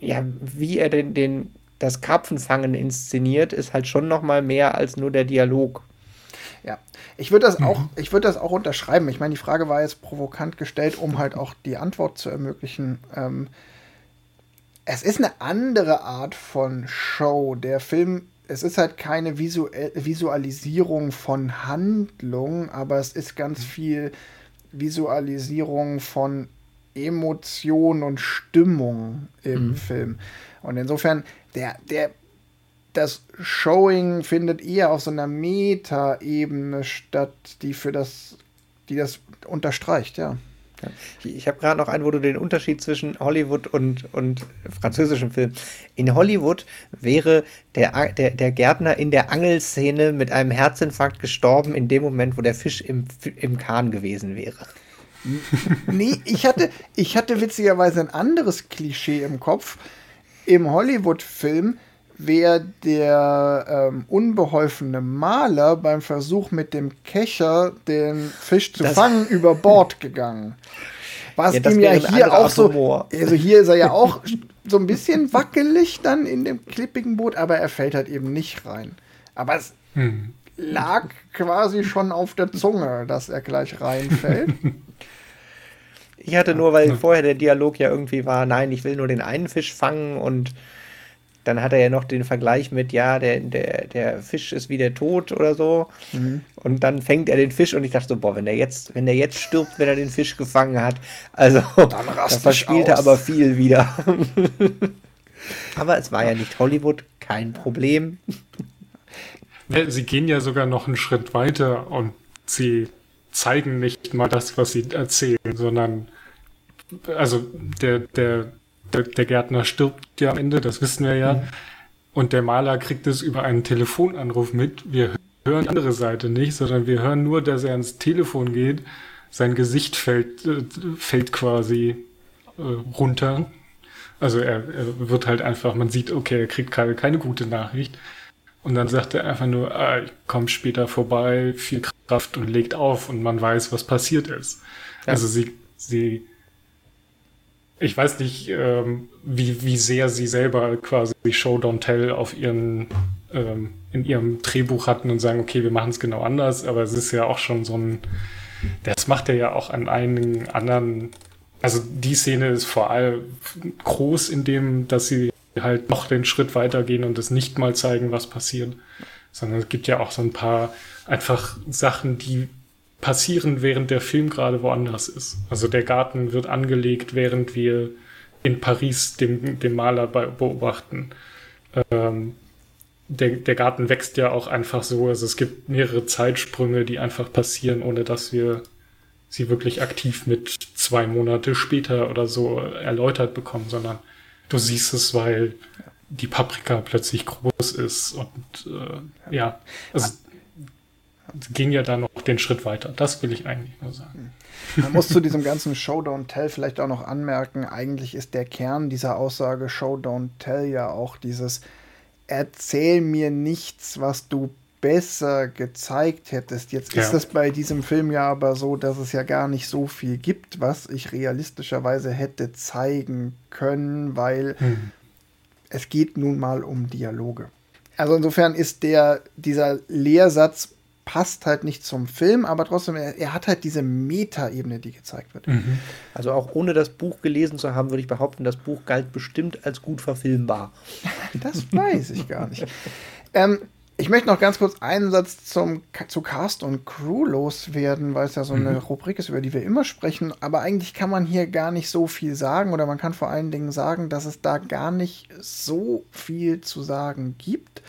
ja, wie er den, den, das Karpfenfangen inszeniert, ist halt schon noch mal mehr als nur der Dialog.
Ja, ich würde das auch, ich würde das auch unterschreiben. Ich meine, die Frage war jetzt provokant gestellt, um halt auch die Antwort zu ermöglichen. Ähm, es ist eine andere Art von Show. Der Film, es ist halt keine Visu Visualisierung von Handlung, aber es ist ganz mhm. viel Visualisierung von Emotion und Stimmung im mhm. Film. Und insofern, der, der das Showing findet eher auf so einer Meta-Ebene statt, die für das, die das unterstreicht, ja.
Ich habe gerade noch einen, wo du den Unterschied zwischen Hollywood und, und französischem Film. In Hollywood wäre der, der, der Gärtner in der Angelszene mit einem Herzinfarkt gestorben, in dem Moment, wo der Fisch im, im Kahn gewesen wäre.
Nee, ich hatte, ich hatte witzigerweise ein anderes Klischee im Kopf. Im Hollywood-Film wäre der ähm, unbeholfene Maler beim Versuch mit dem Kescher den Fisch zu das fangen über Bord gegangen. Was ja, ihm ja hier auch so, also hier ist er ja auch (laughs) so ein bisschen wackelig dann in dem klippigen Boot, aber er fällt halt eben nicht rein. Aber es hm. lag quasi schon auf der Zunge, dass er gleich reinfällt. (laughs)
Ich hatte nur, weil vorher der Dialog ja irgendwie war, nein, ich will nur den einen Fisch fangen und dann hat er ja noch den Vergleich mit, ja, der, der, der Fisch ist wie der Tod oder so. Mhm. Und dann fängt er den Fisch und ich dachte so, boah, wenn der jetzt, wenn der jetzt stirbt, wenn er den Fisch gefangen hat, also da verspielt er aber viel wieder. (laughs) aber es war ja nicht Hollywood, kein Problem.
Sie gehen ja sogar noch einen Schritt weiter und sie zeigen nicht mal das, was sie erzählen, sondern also der, der der, der Gärtner stirbt ja am Ende, das wissen wir ja. Mhm. Und der Maler kriegt es über einen Telefonanruf mit. Wir hören die andere Seite nicht, sondern wir hören nur, dass er ans Telefon geht. Sein Gesicht fällt, äh, fällt quasi äh, runter. Also er, er wird halt einfach, man sieht, okay, er kriegt keine, keine gute Nachricht. Und dann sagt er einfach nur, ah, ich komme später vorbei, viel Kraft und legt auf und man weiß, was passiert ist. Ja. Also sie, sie ich weiß nicht, ähm, wie, wie sehr sie selber quasi Show Don't Tell auf ihren, ähm, in ihrem Drehbuch hatten und sagen, okay, wir machen es genau anders, aber es ist ja auch schon so ein, das macht er ja auch an einigen anderen, also die Szene ist vor allem groß in dem, dass sie halt noch den Schritt weitergehen und es nicht mal zeigen, was passiert, sondern es gibt ja auch so ein paar einfach Sachen, die passieren, während der Film gerade woanders ist. Also der Garten wird angelegt, während wir in Paris den, den Maler beobachten. Ähm, der, der Garten wächst ja auch einfach so. Also es gibt mehrere Zeitsprünge, die einfach passieren, ohne dass wir sie wirklich aktiv mit zwei Monate später oder so erläutert bekommen, sondern du siehst es, weil die Paprika plötzlich groß ist und äh, ja, also ging ja da noch den Schritt weiter. Das will ich eigentlich nur sagen.
Man muss zu diesem ganzen Show Don't Tell vielleicht auch noch anmerken, eigentlich ist der Kern dieser Aussage Show Don't Tell ja auch dieses Erzähl mir nichts, was du besser gezeigt hättest. Jetzt ja. ist es bei diesem Film ja aber so, dass es ja gar nicht so viel gibt, was ich realistischerweise hätte zeigen können, weil hm. es geht nun mal um Dialoge. Also insofern ist der, dieser Lehrsatz passt halt nicht zum Film, aber trotzdem, er, er hat halt diese Meta-Ebene, die gezeigt wird. Mhm.
Also auch ohne das Buch gelesen zu haben, würde ich behaupten, das Buch galt bestimmt als gut verfilmbar.
das weiß ich gar nicht. ähm, ich möchte noch ganz kurz einen Satz zum, zu Cast und Crew loswerden, weil es ja so eine mhm. Rubrik ist, über die wir immer sprechen. Aber eigentlich kann man hier gar nicht so viel sagen oder man kann vor allen Dingen sagen, dass es da gar nicht so viel zu sagen gibt.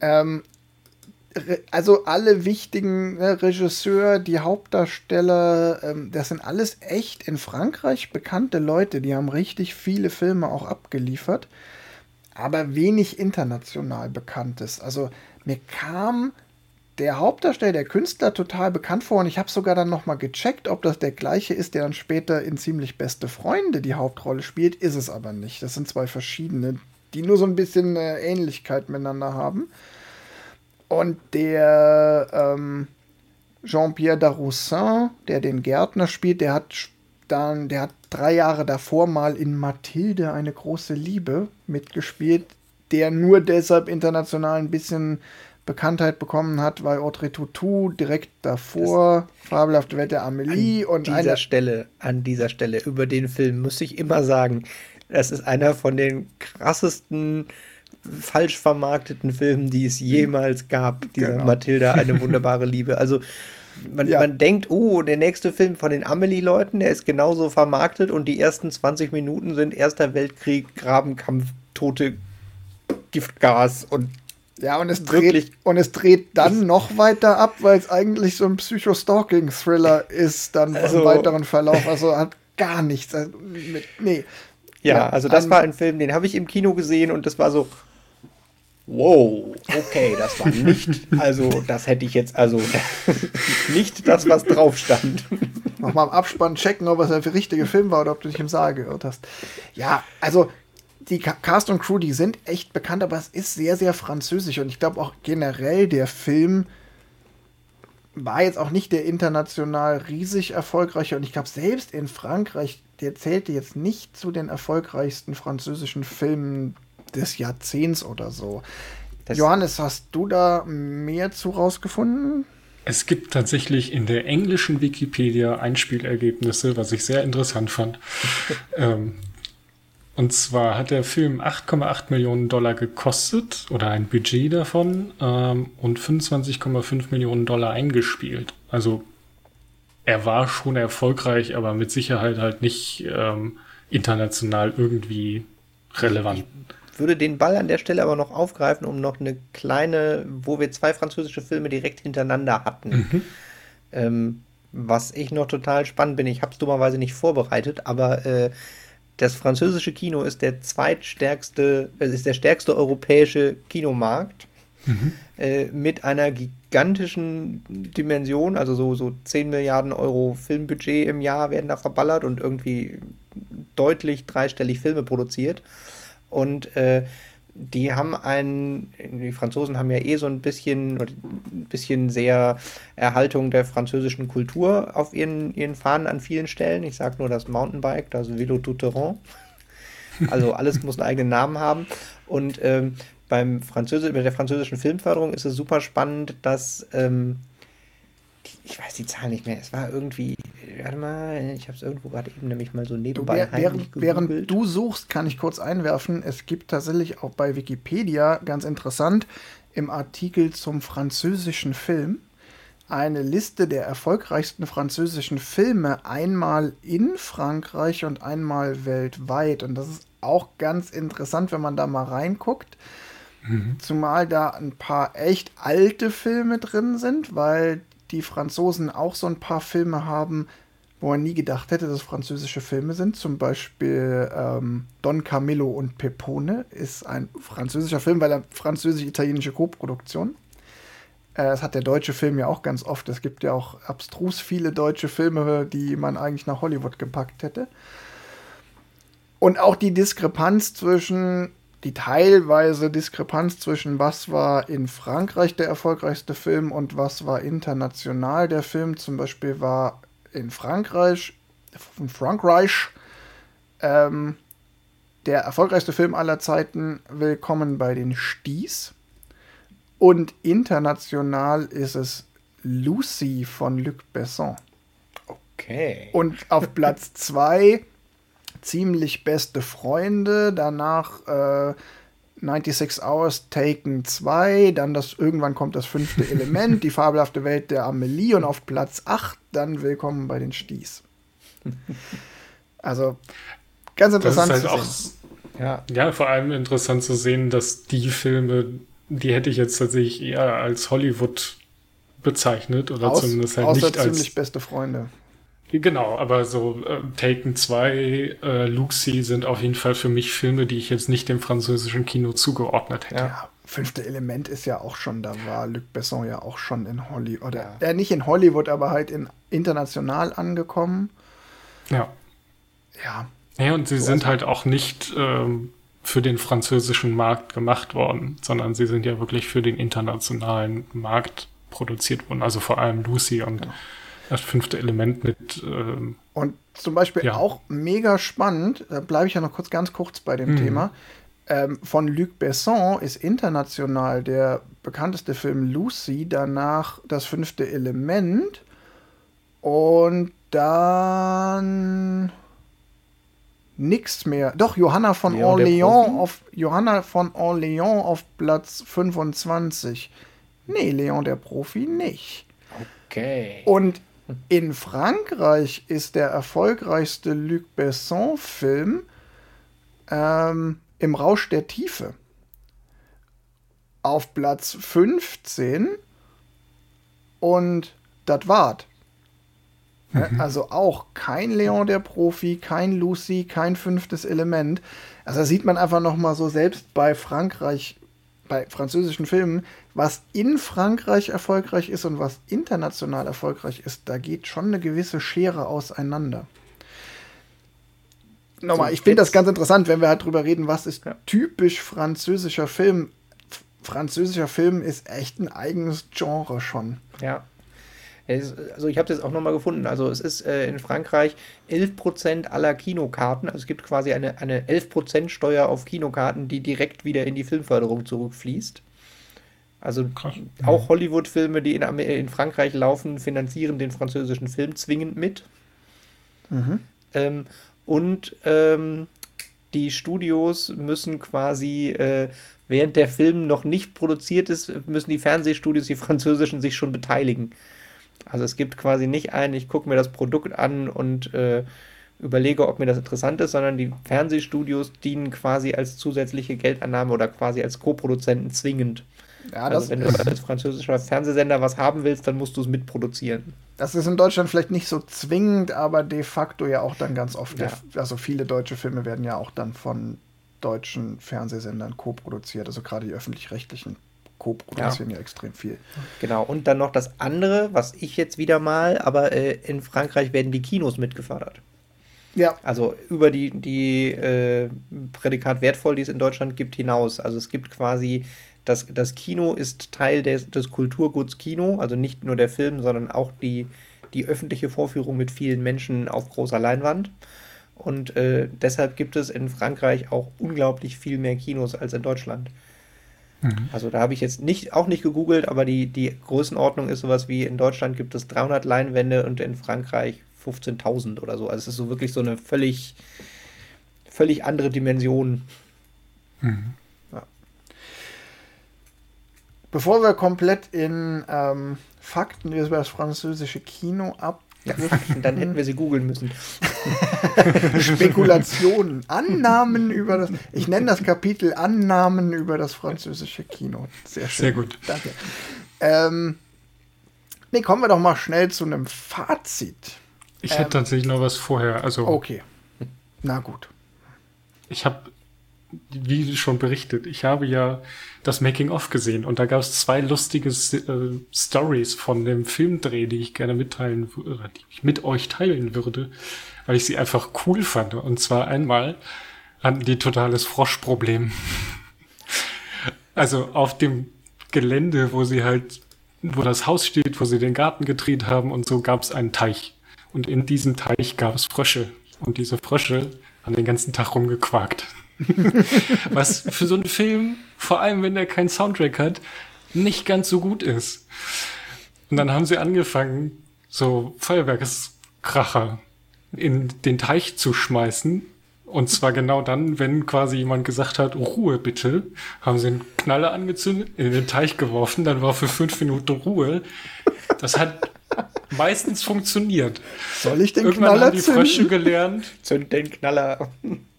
Ähm, also alle wichtigen ne, Regisseur, die Hauptdarsteller, ähm, das sind alles echt in Frankreich bekannte Leute. Die haben richtig viele Filme auch abgeliefert, aber wenig international bekanntes. Also mir kam der Hauptdarsteller, der Künstler, total bekannt vor und ich habe sogar dann noch mal gecheckt, ob das der gleiche ist, der dann später in ziemlich beste Freunde die Hauptrolle spielt. Ist es aber nicht. Das sind zwei verschiedene, die nur so ein bisschen äh, Ähnlichkeit miteinander haben. Und der ähm, Jean-Pierre Daroussin, der den Gärtner spielt, der hat dann, der hat drei Jahre davor mal in Mathilde eine große Liebe mitgespielt, der nur deshalb international ein bisschen Bekanntheit bekommen hat, weil Audrey Tautou direkt davor das Fabelhafte Welt der Amelie
an und dieser Stelle, an dieser Stelle über den Film muss ich immer sagen, das ist einer von den krassesten falsch vermarkteten Filmen, die es jemals gab. Dieser genau. Mathilda, eine (laughs) wunderbare Liebe. Also man, ja. man denkt, oh, der nächste Film von den Amelie-Leuten, der ist genauso vermarktet und die ersten 20 Minuten sind Erster Weltkrieg, Grabenkampf, tote Giftgas und
Ja, und es dreht, und es dreht dann noch weiter ab, weil es eigentlich so ein Psycho-Stalking-Thriller ist, dann also, im weiteren Verlauf. Also hat gar nichts. Also mit, nee.
Ja, also das war ein Film, den habe ich im Kino gesehen und das war so, wow, okay, das war nicht, also das hätte ich jetzt, also (laughs) nicht das, was drauf stand.
Nochmal im Abspann checken, ob es der richtige Film war oder ob du dich im Saal gehört hast. Ja, also die Cast und Crew, die sind echt bekannt, aber es ist sehr, sehr französisch und ich glaube auch generell der Film war jetzt auch nicht der international riesig erfolgreiche und ich glaube selbst in Frankreich, der zählte jetzt nicht zu den erfolgreichsten französischen Filmen des Jahrzehnts oder so. Das Johannes, hast du da mehr zu rausgefunden?
Es gibt tatsächlich in der englischen Wikipedia Einspielergebnisse, was ich sehr interessant fand. (laughs) ähm, und zwar hat der Film 8,8 Millionen Dollar gekostet oder ein Budget davon ähm, und 25,5 Millionen Dollar eingespielt. Also er war schon erfolgreich, aber mit Sicherheit halt nicht ähm, international irgendwie relevant.
Ich würde den Ball an der Stelle aber noch aufgreifen, um noch eine kleine, wo wir zwei französische Filme direkt hintereinander hatten. Mhm. Ähm, was ich noch total spannend bin, ich habe es dummerweise nicht vorbereitet, aber äh, das französische Kino ist der zweitstärkste, es ist der stärkste europäische Kinomarkt mhm. äh, mit einer gigantischen Dimension, also so, so 10 Milliarden Euro Filmbudget im Jahr werden da verballert und irgendwie deutlich dreistellig Filme produziert. Und äh, die haben einen, die Franzosen haben ja eh so ein bisschen, ein bisschen sehr Erhaltung der französischen Kultur auf ihren, ihren Fahnen an vielen Stellen. Ich sage nur das Mountainbike, das Vélo tout terrain. Also alles muss einen eigenen Namen haben. Und ähm, beim Französisch, bei der französischen Filmförderung ist es super spannend, dass ähm, ich weiß die Zahl nicht mehr. Es war irgendwie, warte mal, ich habe es irgendwo gerade eben nämlich mal so nebenbei.
Du, während, während du suchst, kann ich kurz einwerfen. Es gibt tatsächlich auch bei Wikipedia ganz interessant im Artikel zum französischen Film eine Liste der erfolgreichsten französischen Filme einmal in Frankreich und einmal weltweit. Und das ist auch ganz interessant, wenn man da mal reinguckt. Mhm. Zumal da ein paar echt alte Filme drin sind, weil die Franzosen auch so ein paar Filme haben, wo man nie gedacht hätte, dass es französische Filme sind. Zum Beispiel ähm, Don Camillo und Pepone ist ein französischer Film, weil er französisch-italienische Koproduktion. Äh, das hat der deutsche Film ja auch ganz oft. Es gibt ja auch abstrus viele deutsche Filme, die man eigentlich nach Hollywood gepackt hätte. Und auch die Diskrepanz zwischen die teilweise Diskrepanz zwischen was war in Frankreich der erfolgreichste Film und was war international der Film. Zum Beispiel war in Frankreich, in Frankreich ähm, der erfolgreichste Film aller Zeiten Willkommen bei den Sties. Und international ist es Lucy von Luc Besson.
Okay.
Und auf Platz (laughs) 2 ziemlich beste Freunde, danach äh, 96 Hours Taken 2, dann das irgendwann kommt das fünfte (laughs) Element, die fabelhafte Welt der Amelie und auf Platz 8 dann Willkommen bei den Sties. Also ganz interessant
das ist halt auch, ja. ja, vor allem interessant zu sehen, dass die Filme, die hätte ich jetzt tatsächlich eher als Hollywood bezeichnet oder Aus, zumindest halt nicht als
ziemlich beste Freunde.
Genau, aber so äh, Taken 2, äh, Luxi sind auf jeden Fall für mich Filme, die ich jetzt nicht dem französischen Kino zugeordnet hätte.
Ja, fünfte Element ist ja auch schon, da war Luc Besson ja auch schon in Hollywood, oder ja. äh, nicht in Hollywood, aber halt in international angekommen.
Ja.
Ja.
Ja, und sie so sind also, halt auch nicht ähm, für den französischen Markt gemacht worden, sondern sie sind ja wirklich für den internationalen Markt produziert worden. Also vor allem Lucy und ja das fünfte Element mit. Ähm,
und zum Beispiel ja. auch mega spannend, da bleibe ich ja noch kurz ganz kurz bei dem mhm. Thema. Ähm, von Luc Besson ist international der bekannteste Film Lucy, danach das fünfte Element und dann nichts mehr. Doch, Johanna von Leon Orléans auf Johanna von Orléans auf Platz 25. Nee, Leon der Profi nicht.
Okay.
Und in Frankreich ist der erfolgreichste Luc Besson-Film ähm, Im Rausch der Tiefe. auf Platz 15 und das wart. Mhm. Also auch kein Leon der Profi, kein Lucy, kein fünftes Element. Also da sieht man einfach noch mal so selbst bei Frankreich, bei französischen Filmen, was in Frankreich erfolgreich ist und was international erfolgreich ist, da geht schon eine gewisse Schere auseinander. Nochmal, so, ich finde das ganz interessant, wenn wir halt drüber reden, was ist ja. typisch französischer Film. Französischer Film ist echt ein eigenes Genre schon.
Ja. Also ich habe das auch nochmal gefunden. Also es ist äh, in Frankreich 11% aller Kinokarten. Also es gibt quasi eine, eine 11% Steuer auf Kinokarten, die direkt wieder in die Filmförderung zurückfließt. Also Krass. auch Hollywood-Filme, die in, in, Frankreich laufen, finanzieren den französischen Film zwingend mit. Mhm. Ähm, und ähm, die Studios müssen quasi, äh, während der Film noch nicht produziert ist, müssen die Fernsehstudios, die französischen, sich schon beteiligen. Also es gibt quasi nicht ein, ich gucke mir das Produkt an und äh, überlege, ob mir das interessant ist, sondern die Fernsehstudios dienen quasi als zusätzliche Geldannahme oder quasi als Co-Produzenten zwingend. Ja, also wenn du als französischer Fernsehsender was haben willst, dann musst du es mitproduzieren.
Das ist in Deutschland vielleicht nicht so zwingend, aber de facto ja auch dann ganz oft. Ja. Also viele deutsche Filme werden ja auch dann von deutschen Fernsehsendern co-produziert, also gerade die öffentlich-rechtlichen co-produzieren ja. ja. extrem viel.
Genau, und dann noch das andere, was ich jetzt wieder mal, aber äh, in Frankreich werden die Kinos mitgefördert. Ja. Also über die, die äh, Prädikat wertvoll, die es in Deutschland gibt, hinaus. Also es gibt quasi, das, das Kino ist Teil des, des Kulturguts Kino, also nicht nur der Film, sondern auch die, die öffentliche Vorführung mit vielen Menschen auf großer Leinwand. Und äh, deshalb gibt es in Frankreich auch unglaublich viel mehr Kinos als in Deutschland. Mhm. Also da habe ich jetzt nicht, auch nicht gegoogelt, aber die, die Größenordnung ist sowas wie in Deutschland gibt es 300 Leinwände und in Frankreich 15.000 oder so. Also es ist so wirklich so eine völlig, völlig andere Dimension. Mhm.
Bevor wir komplett in ähm, Fakten über das französische Kino ab
ja, dann hätten wir sie googeln müssen. (laughs)
Spekulationen, Annahmen über das. Ich nenne das Kapitel Annahmen über das französische Kino. Sehr schön.
Sehr gut.
Danke. Ähm, nee, kommen wir doch mal schnell zu einem Fazit.
Ich ähm, hätte tatsächlich noch was vorher. Also,
okay. Na gut.
Ich habe wie schon berichtet, ich habe ja das Making-of gesehen und da gab es zwei lustige äh, Stories von dem Filmdreh, die ich gerne mitteilen würde, die ich mit euch teilen würde, weil ich sie einfach cool fand. Und zwar einmal hatten die totales Froschproblem. (laughs) also auf dem Gelände, wo sie halt, wo das Haus steht, wo sie den Garten gedreht haben und so gab es einen Teich. Und in diesem Teich gab es Frösche. Und diese Frösche haben den ganzen Tag rumgequakt. Was für so einen Film, vor allem wenn der keinen Soundtrack hat, nicht ganz so gut ist. Und dann haben sie angefangen, so Feuerwerkskracher in den Teich zu schmeißen. Und zwar genau dann, wenn quasi jemand gesagt hat, Ruhe bitte, haben sie einen Knaller angezündet, in den Teich geworfen, dann war für fünf Minuten Ruhe. Das hat (laughs) meistens funktioniert.
Soll ich den Irgendwann Knaller haben
die Frösche gelernt. (laughs)
Zünd den Knaller.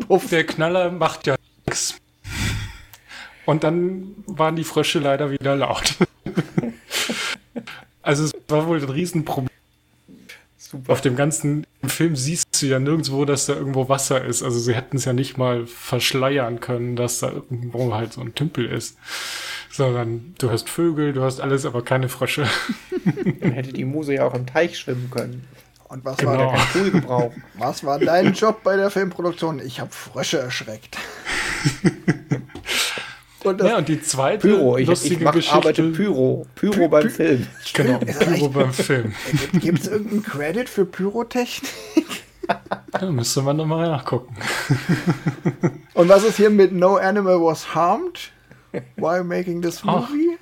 Puff. Der Knaller macht ja nichts. Und dann waren die Frösche leider wieder laut. (laughs) also es war wohl ein Riesenproblem. Super. Auf dem ganzen Film siehst du ja nirgendwo, dass da irgendwo Wasser ist. Also sie hätten es ja nicht mal verschleiern können, dass da irgendwo halt so ein Tümpel ist sondern du hast Vögel, du hast alles, aber keine Frösche. (laughs)
Dann hätte die Muse ja auch im Teich schwimmen können.
Und was genau. war der kein Pool gebraucht? (laughs) Was war dein Job bei der Filmproduktion? Ich habe Frösche erschreckt. (laughs)
Und ja, und die zweite
Pyro. Ich, lustige ich mach, Geschichte. arbeite Pyro. Pyro Py beim Film.
Genau, Pyro beim Film.
Gibt es irgendeinen Credit für Pyrotechnik?
Da müsste man nochmal nachgucken.
Und was ist hier mit No Animal Was Harmed? Why making this movie?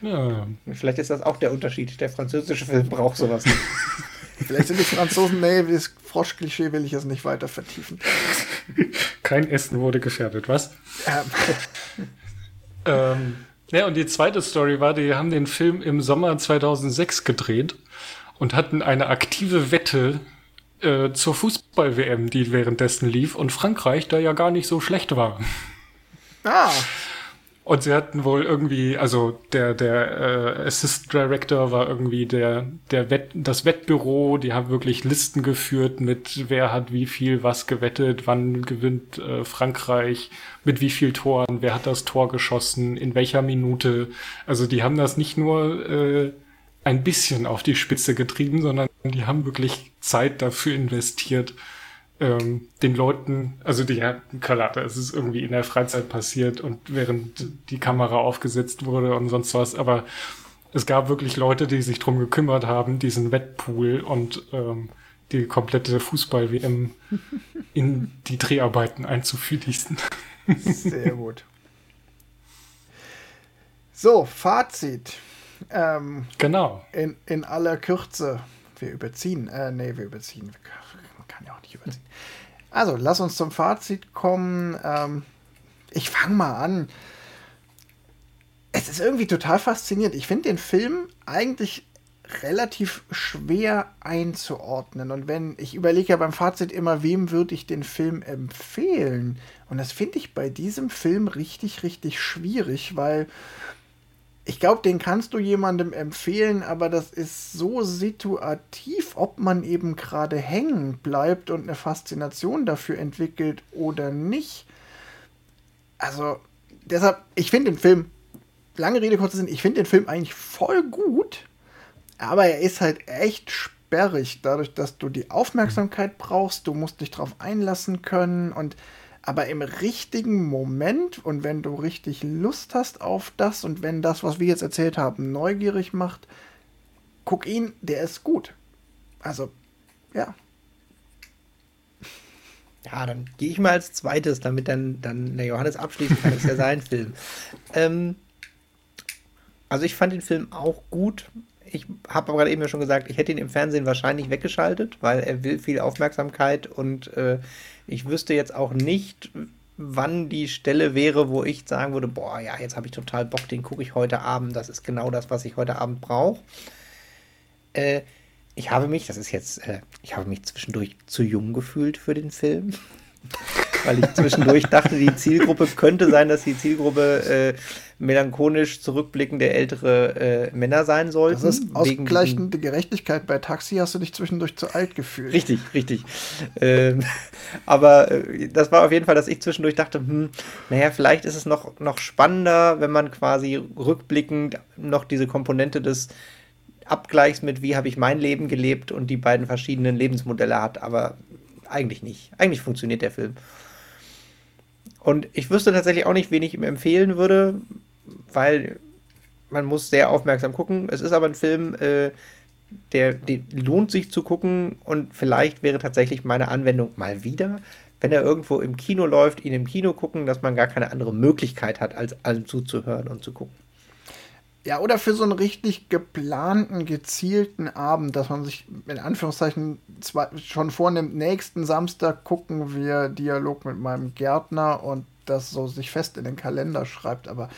Ja. Vielleicht ist das auch der Unterschied. Der französische Film braucht sowas nicht. (laughs)
Vielleicht sind die Franzosen, nee, das Froschklischee will ich jetzt nicht weiter vertiefen.
Kein Essen wurde gefährdet, was? Ähm. (laughs) ähm, ja, und die zweite Story war, die haben den Film im Sommer 2006 gedreht und hatten eine aktive Wette äh, zur Fußball-WM, die währenddessen lief und Frankreich da ja gar nicht so schlecht war.
Ah.
Und sie hatten wohl irgendwie, also der, der äh, Assistant Director war irgendwie der, der Wett, das Wettbüro, die haben wirklich Listen geführt mit wer hat wie viel was gewettet, wann gewinnt äh, Frankreich, mit wie viel Toren, wer hat das Tor geschossen, in welcher Minute. Also die haben das nicht nur äh, ein bisschen auf die Spitze getrieben, sondern die haben wirklich Zeit dafür investiert, ähm, den Leuten, also die hatten Kalate, es ist irgendwie in der Freizeit passiert und während die Kamera aufgesetzt wurde und sonst was, aber es gab wirklich Leute, die sich drum gekümmert haben, diesen Wettpool und ähm, die komplette Fußball-WM (laughs) in die Dreharbeiten einzufließen.
Sehr gut. So, Fazit.
Ähm, genau.
In, in aller Kürze. Wir überziehen. Äh, nee, wir überziehen. Man kann ja auch nicht überziehen. Also, lass uns zum Fazit kommen. Ähm, ich fange mal an. Es ist irgendwie total faszinierend. Ich finde den Film eigentlich relativ schwer einzuordnen. Und wenn ich überlege ja beim Fazit immer, wem würde ich den Film empfehlen? Und das finde ich bei diesem Film richtig, richtig schwierig, weil ich glaube, den kannst du jemandem empfehlen, aber das ist so situativ, ob man eben gerade hängen bleibt und eine Faszination dafür entwickelt oder nicht. Also, deshalb, ich finde den Film, lange Rede, kurzer Sinn, ich finde den Film eigentlich voll gut, aber er ist halt echt sperrig, dadurch, dass du die Aufmerksamkeit brauchst, du musst dich darauf einlassen können und aber im richtigen Moment und wenn du richtig Lust hast auf das und wenn das, was wir jetzt erzählt haben, neugierig macht, guck ihn, der ist gut. Also, ja.
Ja, dann gehe ich mal als zweites, damit dann, dann der Johannes abschließen kann. Das ist ja sein (laughs) Film. Ähm, also ich fand den Film auch gut. Ich habe aber gerade eben ja schon gesagt, ich hätte ihn im Fernsehen wahrscheinlich weggeschaltet, weil er will viel Aufmerksamkeit und äh, ich wüsste jetzt auch nicht, wann die Stelle wäre, wo ich sagen würde, boah, ja, jetzt habe ich total Bock, den gucke ich heute Abend. Das ist genau das, was ich heute Abend brauche. Äh, ich habe mich, das ist jetzt, äh, ich habe mich zwischendurch zu jung gefühlt für den Film. Weil ich zwischendurch dachte, die Zielgruppe könnte sein, dass die Zielgruppe äh, melancholisch zurückblickende ältere äh, Männer sein sollten.
Das ist ausgleichende Gerechtigkeit. Bei Taxi hast du dich zwischendurch zu alt gefühlt.
Richtig, richtig. ähm, (laughs) aber äh, das war auf jeden Fall, dass ich zwischendurch dachte, hm, naja, vielleicht ist es noch, noch spannender, wenn man quasi rückblickend noch diese Komponente des Abgleichs mit, wie habe ich mein Leben gelebt und die beiden verschiedenen Lebensmodelle hat. Aber eigentlich nicht. Eigentlich funktioniert der Film. Und ich wüsste tatsächlich auch nicht, wen ich ihm empfehlen würde, weil man muss sehr aufmerksam gucken. Es ist aber ein Film, äh, der, der lohnt sich zu gucken und vielleicht wäre tatsächlich meine Anwendung mal wieder, wenn er irgendwo im Kino läuft, ihn im Kino gucken, dass man gar keine andere Möglichkeit hat, als allem zuzuhören und zu gucken.
Ja, oder für so einen richtig geplanten, gezielten Abend, dass man sich in Anführungszeichen zwar schon vornimmt, nächsten Samstag gucken wir Dialog mit meinem Gärtner und das so sich fest in den Kalender schreibt, aber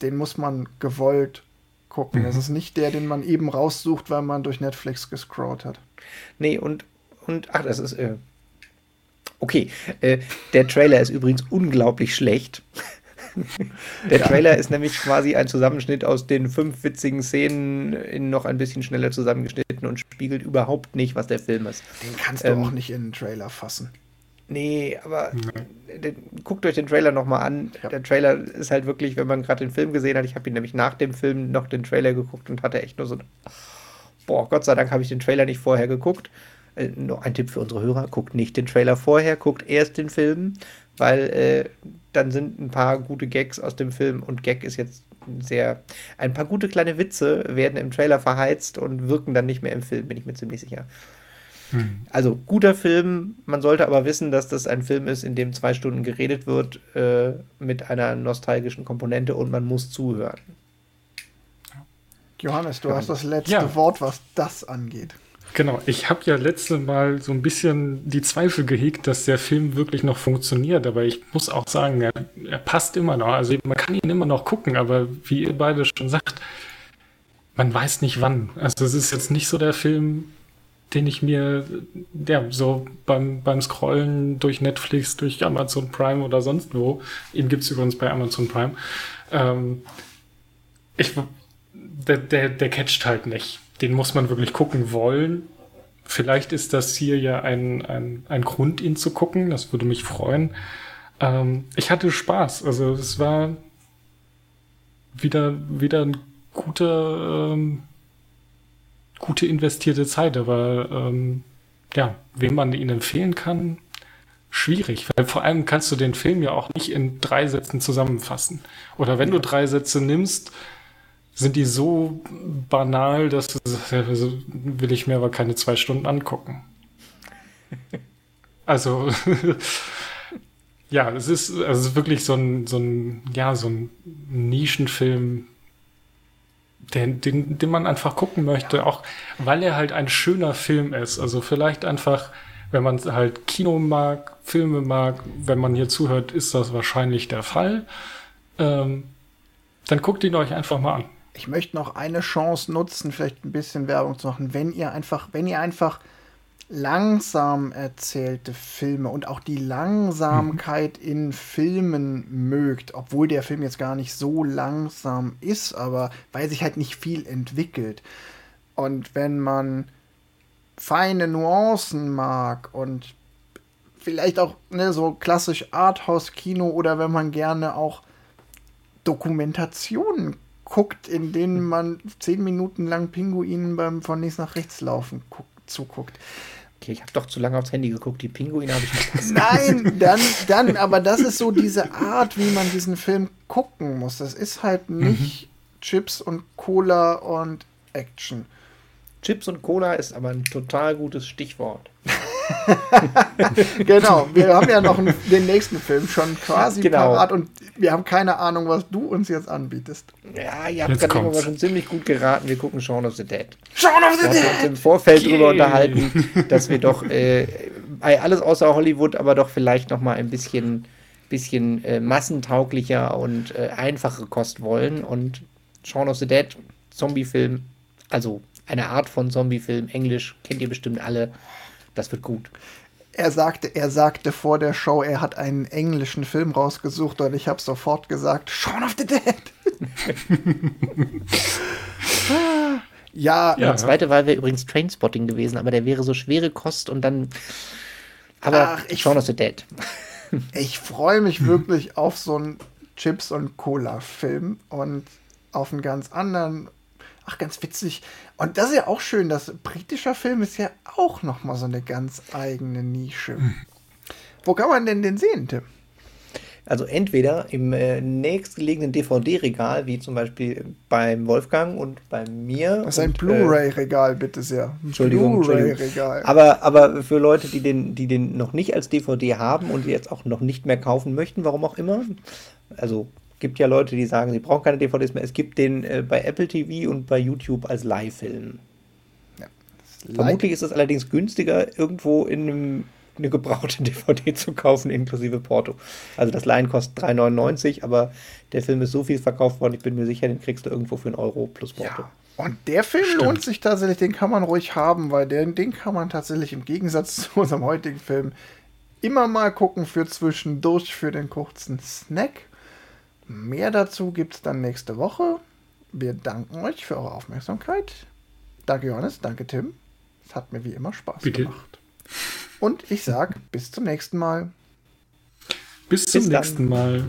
den muss man gewollt gucken. Es mhm. ist nicht der, den man eben raussucht, weil man durch Netflix gescrollt hat.
Nee, und, und ach, das ist, äh, okay. Äh, der Trailer ist übrigens unglaublich schlecht. (laughs) Der Trailer ist nämlich quasi ein Zusammenschnitt aus den fünf witzigen Szenen in noch ein bisschen schneller zusammengeschnitten und spiegelt überhaupt nicht, was der Film ist.
Den kannst du ähm, auch nicht in den Trailer fassen.
Nee, aber den, guckt euch den Trailer nochmal an. Ja. Der Trailer ist halt wirklich, wenn man gerade den Film gesehen hat, ich habe ihn nämlich nach dem Film noch den Trailer geguckt und hatte echt nur so, boah, Gott sei Dank habe ich den Trailer nicht vorher geguckt. Äh, noch ein Tipp für unsere Hörer, guckt nicht den Trailer vorher, guckt erst den Film, weil äh, dann sind ein paar gute Gags aus dem Film und Gag ist jetzt sehr. Ein paar gute kleine Witze werden im Trailer verheizt und wirken dann nicht mehr im Film, bin ich mir ziemlich sicher. Hm. Also guter Film, man sollte aber wissen, dass das ein Film ist, in dem zwei Stunden geredet wird äh, mit einer nostalgischen Komponente und man muss zuhören.
Johannes, du hast das letzte ja. Wort, was das angeht.
Genau, ich habe ja letzte Mal so ein bisschen die Zweifel gehegt, dass der Film wirklich noch funktioniert, aber ich muss auch sagen, er, er passt immer noch. Also man kann ihn immer noch gucken, aber wie ihr beide schon sagt, man weiß nicht wann. Also es ist jetzt nicht so der Film, den ich mir ja, so beim, beim Scrollen durch Netflix, durch Amazon Prime oder sonst wo, ihn gibt's übrigens bei Amazon Prime, ähm, ich, der, der, der catcht halt nicht. Den muss man wirklich gucken wollen. Vielleicht ist das hier ja ein, ein, ein Grund, ihn zu gucken. Das würde mich freuen. Ähm, ich hatte Spaß. Also es war wieder, wieder ein guter, ähm, gute investierte Zeit, aber ähm, ja, wem man ihn empfehlen kann, schwierig, weil vor allem kannst du den Film ja auch nicht in drei Sätzen zusammenfassen. Oder wenn du drei Sätze nimmst, sind die so banal, dass du also will ich mir aber keine zwei Stunden angucken. (laughs) Also (laughs) ja, es ist, also es ist wirklich so ein, so ein, ja, so ein Nischenfilm, den, den, den man einfach gucken möchte, auch weil er halt ein schöner Film ist. Also vielleicht einfach, wenn man halt Kino mag, Filme mag, wenn man hier zuhört, ist das wahrscheinlich der Fall. Ähm, dann guckt ihn euch einfach mal an.
Ich möchte noch eine Chance nutzen, vielleicht ein bisschen Werbung zu machen. Wenn ihr einfach, wenn ihr einfach langsam erzählte Filme und auch die Langsamkeit mhm. in Filmen mögt, obwohl der Film jetzt gar nicht so langsam ist, aber weil sich halt nicht viel entwickelt. Und wenn man feine Nuancen mag und vielleicht auch ne, so klassisch Arthouse-Kino oder wenn man gerne auch Dokumentationen guckt, in denen man zehn Minuten lang Pinguinen beim von links nach rechts laufen guckt, zuguckt.
Okay, ich habe doch zu lange aufs Handy geguckt. Die Pinguine habe ich
vergessen. Nein, (laughs) dann, dann, aber das ist so diese Art, wie man diesen Film gucken muss. Das ist halt mhm. nicht mhm. Chips und Cola und Action.
Chips und Cola ist aber ein total gutes Stichwort. (laughs)
genau, wir haben ja noch einen, den nächsten Film schon quasi genau. parat und wir haben keine Ahnung, was du uns jetzt anbietest.
Ja, ihr habt gerade schon ziemlich gut geraten. Wir gucken Shaun of the Dead. Shaun of the wir Dead! Wir uns im Vorfeld okay. drüber unterhalten, (laughs) dass wir doch äh, bei alles außer Hollywood, aber doch vielleicht noch mal ein bisschen, bisschen äh, massentauglicher und äh, einfache Kost wollen. Und Shaun of the Dead, Zombiefilm, also eine Art von Zombiefilm, Englisch, kennt ihr bestimmt alle das wird gut.
Er sagte, er sagte vor der Show, er hat einen englischen Film rausgesucht und ich habe sofort gesagt, Shaun of the Dead. (laughs)
ja. ja. Der zweite Wahl wäre übrigens Trainspotting gewesen, aber der wäre so schwere Kost und dann. Aber Ach, ich, Shaun of the Dead. (laughs)
ich freue mich (laughs) wirklich auf so einen Chips und Cola Film und auf einen ganz anderen Ach, ganz witzig. Und das ist ja auch schön, das britischer Film ist ja auch noch mal so eine ganz eigene Nische. Hm. Wo kann man denn den sehen, Tim?
Also entweder im äh, nächstgelegenen DVD-Regal, wie zum Beispiel beim Wolfgang und bei mir.
Das ist ein äh, Blu-ray-Regal, bitte sehr.
Entschuldigung, Blu-ray-Regal. Aber, aber für Leute, die den, die den noch nicht als DVD haben und jetzt auch noch nicht mehr kaufen möchten, warum auch immer, also gibt ja Leute, die sagen, sie brauchen keine DVDs mehr. Es gibt den äh, bei Apple TV und bei YouTube als Leihfilm. Ja, Vermutlich ist es allerdings günstiger, irgendwo in einem, eine gebrauchte (laughs) DVD zu kaufen, inklusive Porto. Also das Leihen kostet 3,99, aber der Film ist so viel verkauft worden, ich bin mir sicher, den kriegst du irgendwo für einen Euro plus Porto. Ja.
Und der Film Stimmt. lohnt sich tatsächlich, den kann man ruhig haben, weil den, den kann man tatsächlich im Gegensatz (laughs) zu unserem heutigen Film immer mal gucken für zwischendurch für den kurzen Snack. Mehr dazu gibt es dann nächste Woche. Wir danken euch für eure Aufmerksamkeit. Danke Johannes, danke Tim. Es hat mir wie immer Spaß Bitte. gemacht. Und ich sag bis zum nächsten Mal.
Bis zum bis nächsten Mal.